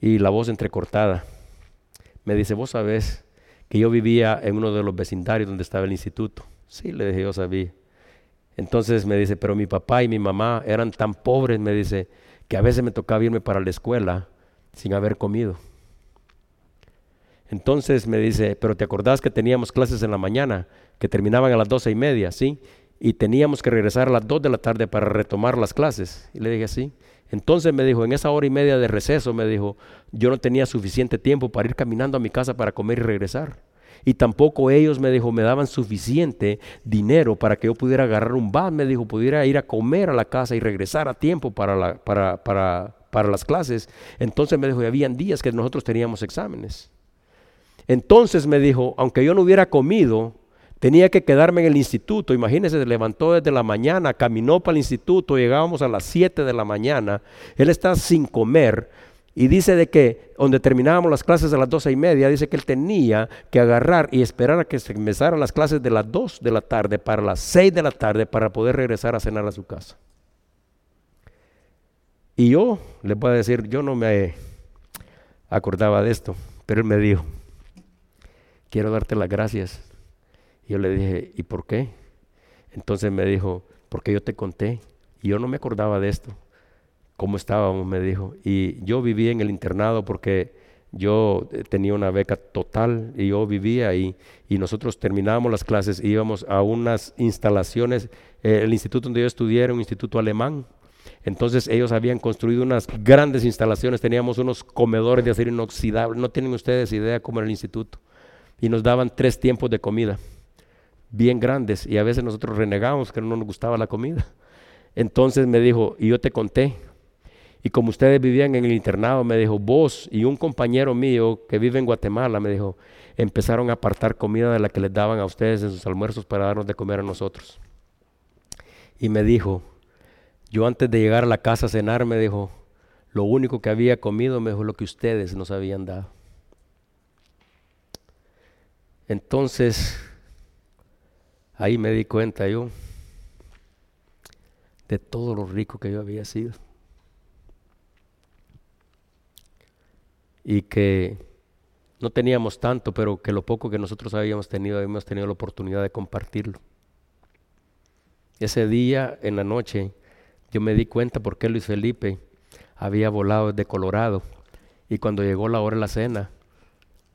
A: y la voz entrecortada. Me dice, vos sabés que yo vivía en uno de los vecindarios donde estaba el instituto. Sí, le dije, yo sabía. Entonces me dice, pero mi papá y mi mamá eran tan pobres, me dice, que a veces me tocaba irme para la escuela sin haber comido. Entonces me dice, pero ¿te acordás que teníamos clases en la mañana, que terminaban a las doce y media, sí? Y teníamos que regresar a las dos de la tarde para retomar las clases. Y le dije, sí. Entonces me dijo, en esa hora y media de receso, me dijo, yo no tenía suficiente tiempo para ir caminando a mi casa para comer y regresar. Y tampoco ellos, me dijo, me daban suficiente dinero para que yo pudiera agarrar un bus, me dijo, pudiera ir a comer a la casa y regresar a tiempo para, para, para, para las clases. Entonces me dijo, y habían días que nosotros teníamos exámenes. Entonces me dijo, aunque yo no hubiera comido, Tenía que quedarme en el instituto, imagínense, se levantó desde la mañana, caminó para el instituto, llegábamos a las 7 de la mañana, él está sin comer y dice de que donde terminábamos las clases a las doce y media, dice que él tenía que agarrar y esperar a que se empezaran las clases de las 2 de la tarde para las 6 de la tarde para poder regresar a cenar a su casa. Y yo le voy a decir, yo no me acordaba de esto, pero él me dijo, quiero darte las gracias yo le dije, ¿y por qué? Entonces me dijo, porque yo te conté. Y yo no me acordaba de esto. ¿Cómo estábamos? Me dijo. Y yo vivía en el internado porque yo eh, tenía una beca total y yo vivía ahí. Y nosotros terminábamos las clases, íbamos a unas instalaciones. Eh, el instituto donde yo estudié era un instituto alemán. Entonces ellos habían construido unas grandes instalaciones, teníamos unos comedores de acero inoxidable, no tienen ustedes idea cómo era el instituto. Y nos daban tres tiempos de comida bien grandes y a veces nosotros renegamos que no nos gustaba la comida. Entonces me dijo, y yo te conté, y como ustedes vivían en el internado, me dijo, vos y un compañero mío que vive en Guatemala, me dijo, empezaron a apartar comida de la que les daban a ustedes en sus almuerzos para darnos de comer a nosotros. Y me dijo, yo antes de llegar a la casa a cenar, me dijo, lo único que había comido, me dijo, lo que ustedes nos habían dado. Entonces, Ahí me di cuenta yo de todo lo rico que yo había sido. Y que no teníamos tanto, pero que lo poco que nosotros habíamos tenido, habíamos tenido la oportunidad de compartirlo. Ese día, en la noche, yo me di cuenta por qué Luis Felipe había volado desde Colorado. Y cuando llegó la hora de la cena,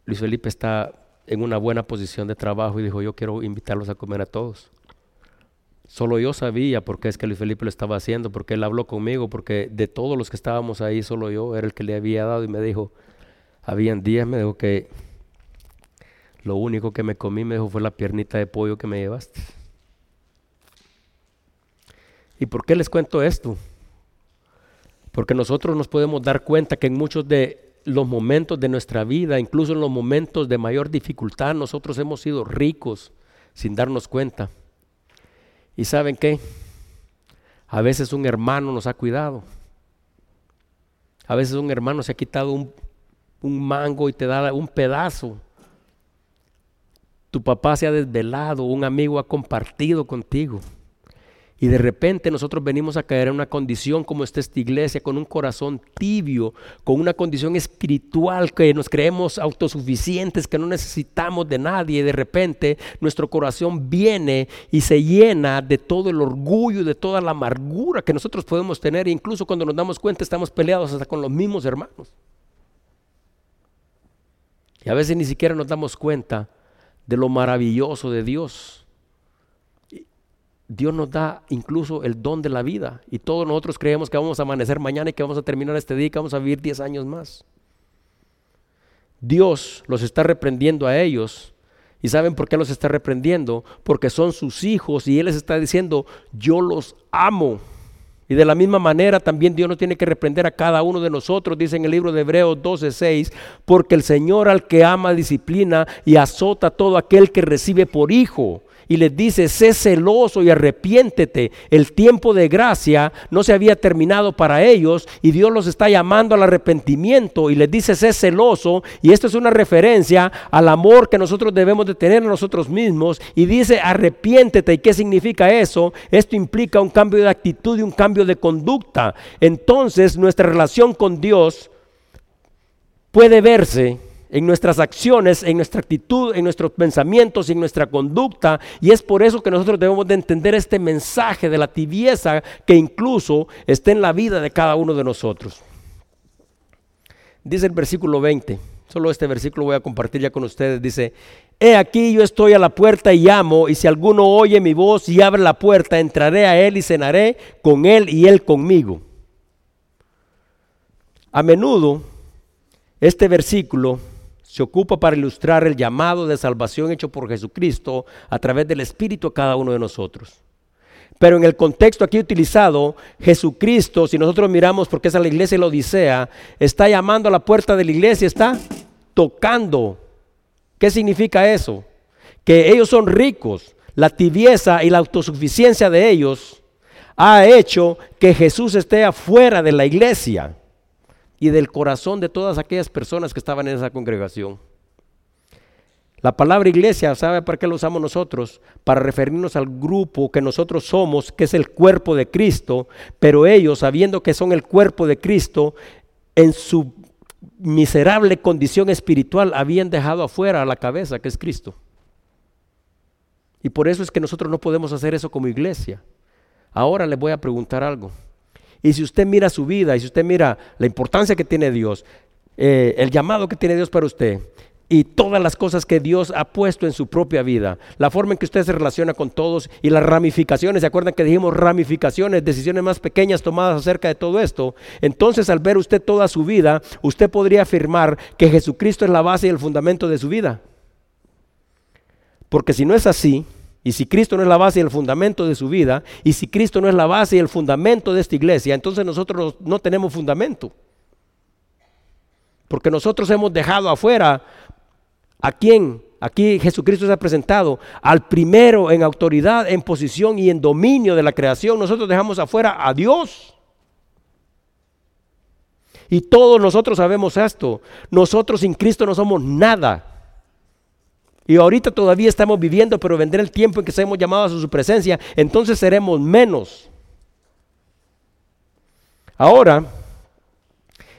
A: Luis Felipe está en una buena posición de trabajo y dijo, yo quiero invitarlos a comer a todos. Solo yo sabía por qué es que Luis Felipe lo estaba haciendo, porque él habló conmigo, porque de todos los que estábamos ahí, solo yo era el que le había dado y me dijo, habían días, me dijo que lo único que me comí, me dijo, fue la piernita de pollo que me llevaste. ¿Y por qué les cuento esto? Porque nosotros nos podemos dar cuenta que en muchos de los momentos de nuestra vida, incluso en los momentos de mayor dificultad, nosotros hemos sido ricos sin darnos cuenta. ¿Y saben qué? A veces un hermano nos ha cuidado. A veces un hermano se ha quitado un, un mango y te da un pedazo. Tu papá se ha desvelado, un amigo ha compartido contigo. Y de repente nosotros venimos a caer en una condición como esta, esta iglesia, con un corazón tibio, con una condición espiritual que nos creemos autosuficientes, que no necesitamos de nadie. Y de repente nuestro corazón viene y se llena de todo el orgullo, de toda la amargura que nosotros podemos tener. E incluso cuando nos damos cuenta estamos peleados hasta con los mismos hermanos. Y a veces ni siquiera nos damos cuenta de lo maravilloso de Dios Dios nos da incluso el don de la vida y todos nosotros creemos que vamos a amanecer mañana y que vamos a terminar este día y que vamos a vivir 10 años más. Dios los está reprendiendo a ellos. ¿Y saben por qué los está reprendiendo? Porque son sus hijos y Él les está diciendo, yo los amo. Y de la misma manera también Dios no tiene que reprender a cada uno de nosotros, dice en el libro de Hebreos 12:6, porque el Señor al que ama disciplina y azota a todo aquel que recibe por hijo y les dice, sé celoso y arrepiéntete. El tiempo de gracia no se había terminado para ellos y Dios los está llamando al arrepentimiento y les dice, sé celoso. Y esto es una referencia al amor que nosotros debemos de tener a nosotros mismos. Y dice, arrepiéntete. ¿Y qué significa eso? Esto implica un cambio de actitud y un cambio de conducta. Entonces nuestra relación con Dios puede verse en nuestras acciones, en nuestra actitud, en nuestros pensamientos en nuestra conducta. Y es por eso que nosotros debemos de entender este mensaje de la tibieza que incluso está en la vida de cada uno de nosotros. Dice el versículo 20, solo este versículo voy a compartir ya con ustedes. Dice, he aquí yo estoy a la puerta y llamo, y si alguno oye mi voz y abre la puerta, entraré a él y cenaré con él y él conmigo. A menudo este versículo se ocupa para ilustrar el llamado de salvación hecho por Jesucristo a través del Espíritu a cada uno de nosotros. Pero en el contexto aquí utilizado, Jesucristo, si nosotros miramos porque es a la iglesia de la Odisea, está llamando a la puerta de la iglesia, está tocando. ¿Qué significa eso? Que ellos son ricos, la tibieza y la autosuficiencia de ellos ha hecho que Jesús esté afuera de la iglesia y del corazón de todas aquellas personas que estaban en esa congregación. La palabra iglesia, ¿sabe para qué lo usamos nosotros? Para referirnos al grupo que nosotros somos, que es el cuerpo de Cristo, pero ellos, sabiendo que son el cuerpo de Cristo, en su miserable condición espiritual habían dejado afuera a la cabeza, que es Cristo. Y por eso es que nosotros no podemos hacer eso como iglesia. Ahora les voy a preguntar algo. Y si usted mira su vida y si usted mira la importancia que tiene Dios, eh, el llamado que tiene Dios para usted y todas las cosas que Dios ha puesto en su propia vida, la forma en que usted se relaciona con todos y las ramificaciones, ¿se acuerdan que dijimos ramificaciones, decisiones más pequeñas tomadas acerca de todo esto? Entonces al ver usted toda su vida, usted podría afirmar que Jesucristo es la base y el fundamento de su vida. Porque si no es así, y si Cristo no es la base y el fundamento de su vida, y si Cristo no es la base y el fundamento de esta iglesia, entonces nosotros no tenemos fundamento. Porque nosotros hemos dejado afuera a quien aquí Jesucristo se ha presentado, al primero en autoridad, en posición y en dominio de la creación. Nosotros dejamos afuera a Dios. Y todos nosotros sabemos esto. Nosotros sin Cristo no somos nada. Y ahorita todavía estamos viviendo, pero vendrá el tiempo en que seamos llamados a su presencia, entonces seremos menos. Ahora,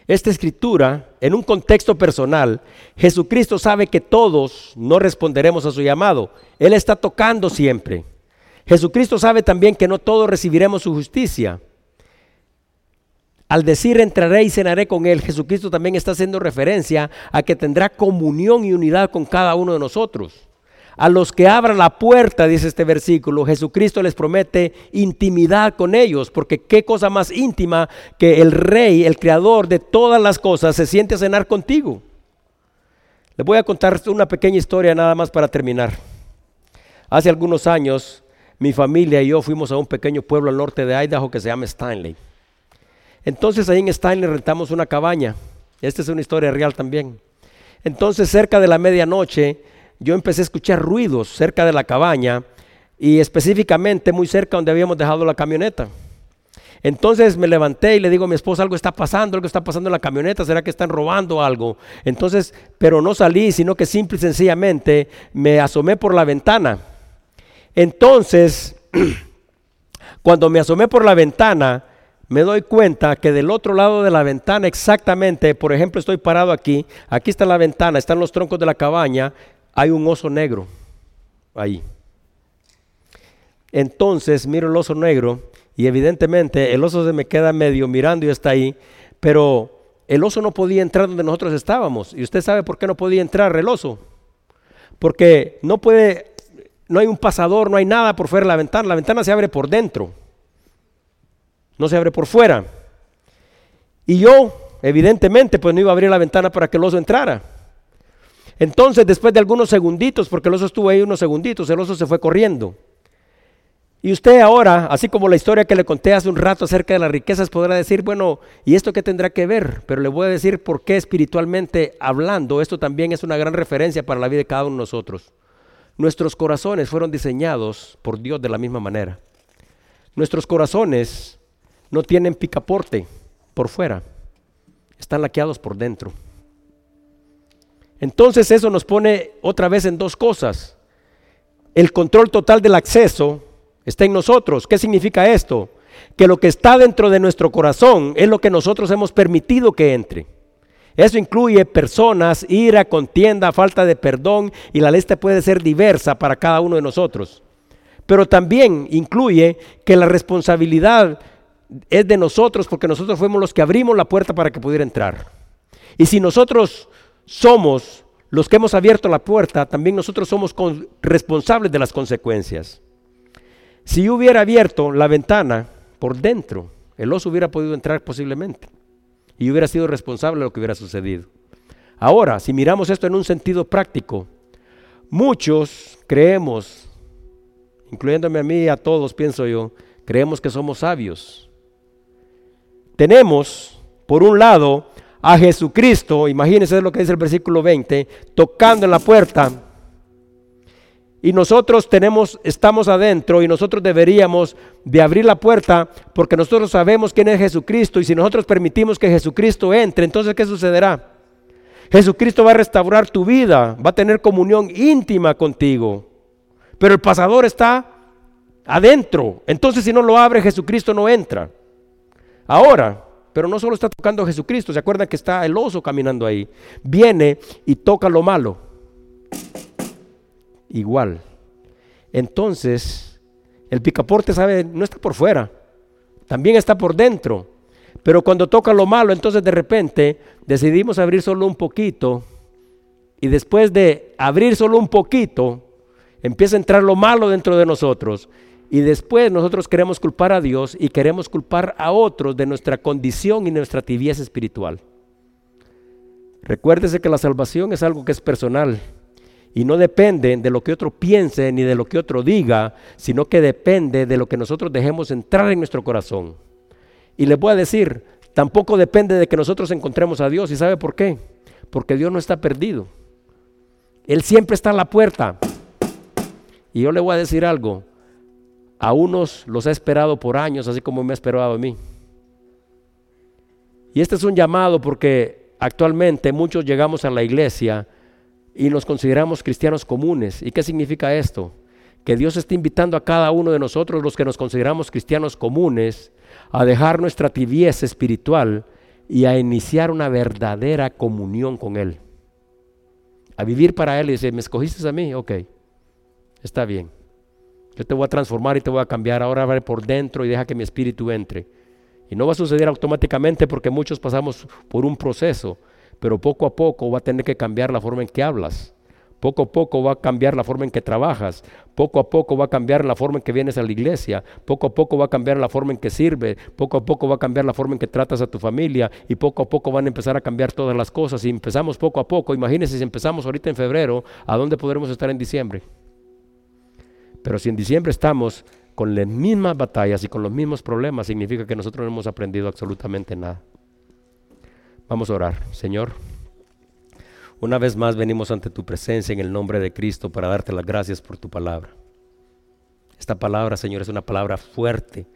A: esta escritura, en un contexto personal, Jesucristo sabe que todos no responderemos a su llamado. Él está tocando siempre. Jesucristo sabe también que no todos recibiremos su justicia. Al decir entraré y cenaré con Él, Jesucristo también está haciendo referencia a que tendrá comunión y unidad con cada uno de nosotros. A los que abran la puerta, dice este versículo, Jesucristo les promete intimidad con ellos, porque qué cosa más íntima que el Rey, el Creador de todas las cosas, se siente a cenar contigo. Les voy a contar una pequeña historia nada más para terminar. Hace algunos años, mi familia y yo fuimos a un pequeño pueblo al norte de Idaho que se llama Stanley. Entonces ahí en Stanley rentamos una cabaña. Esta es una historia real también. Entonces cerca de la medianoche yo empecé a escuchar ruidos cerca de la cabaña y específicamente muy cerca donde habíamos dejado la camioneta. Entonces me levanté y le digo a mi esposa, algo está pasando, algo está pasando en la camioneta, ¿será que están robando algo? Entonces, pero no salí, sino que simple y sencillamente me asomé por la ventana. Entonces, cuando me asomé por la ventana, me doy cuenta que del otro lado de la ventana exactamente, por ejemplo, estoy parado aquí, aquí está la ventana, están los troncos de la cabaña, hay un oso negro ahí. Entonces miro el oso negro y evidentemente el oso se me queda medio mirando y está ahí, pero el oso no podía entrar donde nosotros estábamos. ¿Y usted sabe por qué no podía entrar el oso? Porque no puede, no hay un pasador, no hay nada por fuera de la ventana, la ventana se abre por dentro no se abre por fuera. Y yo, evidentemente, pues no iba a abrir la ventana para que el oso entrara. Entonces, después de algunos segunditos, porque el oso estuvo ahí unos segunditos, el oso se fue corriendo. Y usted ahora, así como la historia que le conté hace un rato acerca de las riquezas, podrá decir, bueno, ¿y esto qué tendrá que ver? Pero le voy a decir por qué espiritualmente hablando, esto también es una gran referencia para la vida de cada uno de nosotros. Nuestros corazones fueron diseñados por Dios de la misma manera. Nuestros corazones no tienen picaporte por fuera, están laqueados por dentro. Entonces eso nos pone otra vez en dos cosas. El control total del acceso está en nosotros. ¿Qué significa esto? Que lo que está dentro de nuestro corazón es lo que nosotros hemos permitido que entre. Eso incluye personas, ira, contienda, falta de perdón y la lista puede ser diversa para cada uno de nosotros. Pero también incluye que la responsabilidad es de nosotros porque nosotros fuimos los que abrimos la puerta para que pudiera entrar. Y si nosotros somos los que hemos abierto la puerta, también nosotros somos responsables de las consecuencias. Si yo hubiera abierto la ventana por dentro, el oso hubiera podido entrar posiblemente y hubiera sido responsable de lo que hubiera sucedido. Ahora, si miramos esto en un sentido práctico, muchos creemos, incluyéndome a mí y a todos, pienso yo, creemos que somos sabios tenemos, por un lado, a Jesucristo, imagínense lo que dice el versículo 20, tocando en la puerta. Y nosotros tenemos, estamos adentro y nosotros deberíamos de abrir la puerta porque nosotros sabemos quién es Jesucristo y si nosotros permitimos que Jesucristo entre, entonces ¿qué sucederá? Jesucristo va a restaurar tu vida, va a tener comunión íntima contigo. Pero el pasador está adentro. Entonces si no lo abre, Jesucristo no entra. Ahora, pero no solo está tocando Jesucristo, ¿se acuerdan que está el oso caminando ahí? Viene y toca lo malo. Igual. Entonces, el picaporte sabe, no está por fuera, también está por dentro. Pero cuando toca lo malo, entonces de repente decidimos abrir solo un poquito y después de abrir solo un poquito, empieza a entrar lo malo dentro de nosotros y después nosotros queremos culpar a Dios y queremos culpar a otros de nuestra condición y nuestra tibieza espiritual. Recuérdese que la salvación es algo que es personal y no depende de lo que otro piense ni de lo que otro diga, sino que depende de lo que nosotros dejemos entrar en nuestro corazón. Y les voy a decir, tampoco depende de que nosotros encontremos a Dios. ¿Y sabe por qué? Porque Dios no está perdido. Él siempre está a la puerta. Y yo le voy a decir algo, a unos los ha esperado por años, así como me ha esperado a mí. Y este es un llamado porque actualmente muchos llegamos a la iglesia y nos consideramos cristianos comunes. ¿Y qué significa esto? Que Dios está invitando a cada uno de nosotros, los que nos consideramos cristianos comunes, a dejar nuestra tibieza espiritual y a iniciar una verdadera comunión con Él. A vivir para Él y decir, ¿me escogiste a mí? Ok, está bien. Yo te voy a transformar y te voy a cambiar. Ahora abre por dentro y deja que mi espíritu entre. Y no va a suceder automáticamente porque muchos pasamos por un proceso, pero poco a poco va a tener que cambiar la forma en que hablas. Poco a poco va a cambiar la forma en que trabajas. Poco a poco va a cambiar la forma en que vienes a la iglesia. Poco a poco va a cambiar la forma en que sirve. Poco a poco va a cambiar la forma en que tratas a tu familia. Y poco a poco van a empezar a cambiar todas las cosas. Y empezamos poco a poco. Imagínense si empezamos ahorita en febrero, ¿a dónde podremos estar en diciembre? Pero si en diciembre estamos con las mismas batallas y con los mismos problemas, significa que nosotros no hemos aprendido absolutamente nada. Vamos a orar. Señor, una vez más venimos ante tu presencia en el nombre de Cristo para darte las gracias por tu palabra. Esta palabra, Señor, es una palabra fuerte,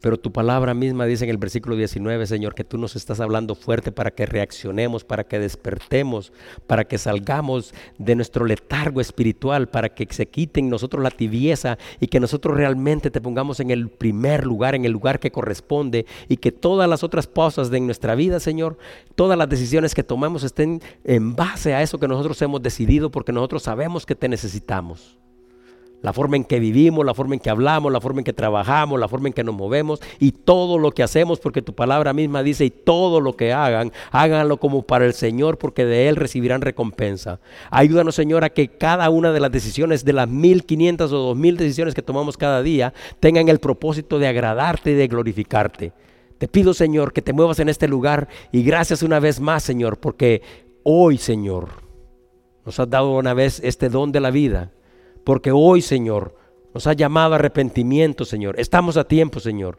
A: Pero tu palabra misma dice en el versículo 19, Señor, que tú nos estás hablando fuerte para que reaccionemos, para que despertemos, para que salgamos de nuestro letargo espiritual, para que se quiten nosotros la tibieza y que nosotros realmente te pongamos en el primer lugar, en el lugar que corresponde y que todas las otras pausas de nuestra vida, Señor, todas las decisiones que tomamos estén en base a eso que nosotros hemos decidido porque nosotros sabemos que te necesitamos la forma en que vivimos, la forma en que hablamos, la forma en que trabajamos, la forma en que nos movemos y todo lo que hacemos, porque tu palabra misma dice, y todo lo que hagan, háganlo como para el Señor, porque de Él recibirán recompensa. Ayúdanos, Señor, a que cada una de las decisiones, de las 1500 o 2000 decisiones que tomamos cada día, tengan el propósito de agradarte y de glorificarte. Te pido, Señor, que te muevas en este lugar y gracias una vez más, Señor, porque hoy, Señor, nos has dado una vez este don de la vida porque hoy, Señor, nos ha llamado a arrepentimiento, Señor. Estamos a tiempo, Señor.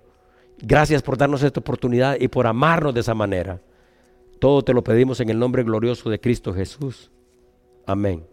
A: Gracias por darnos esta oportunidad y por amarnos de esa manera. Todo te lo pedimos en el nombre glorioso de Cristo Jesús. Amén.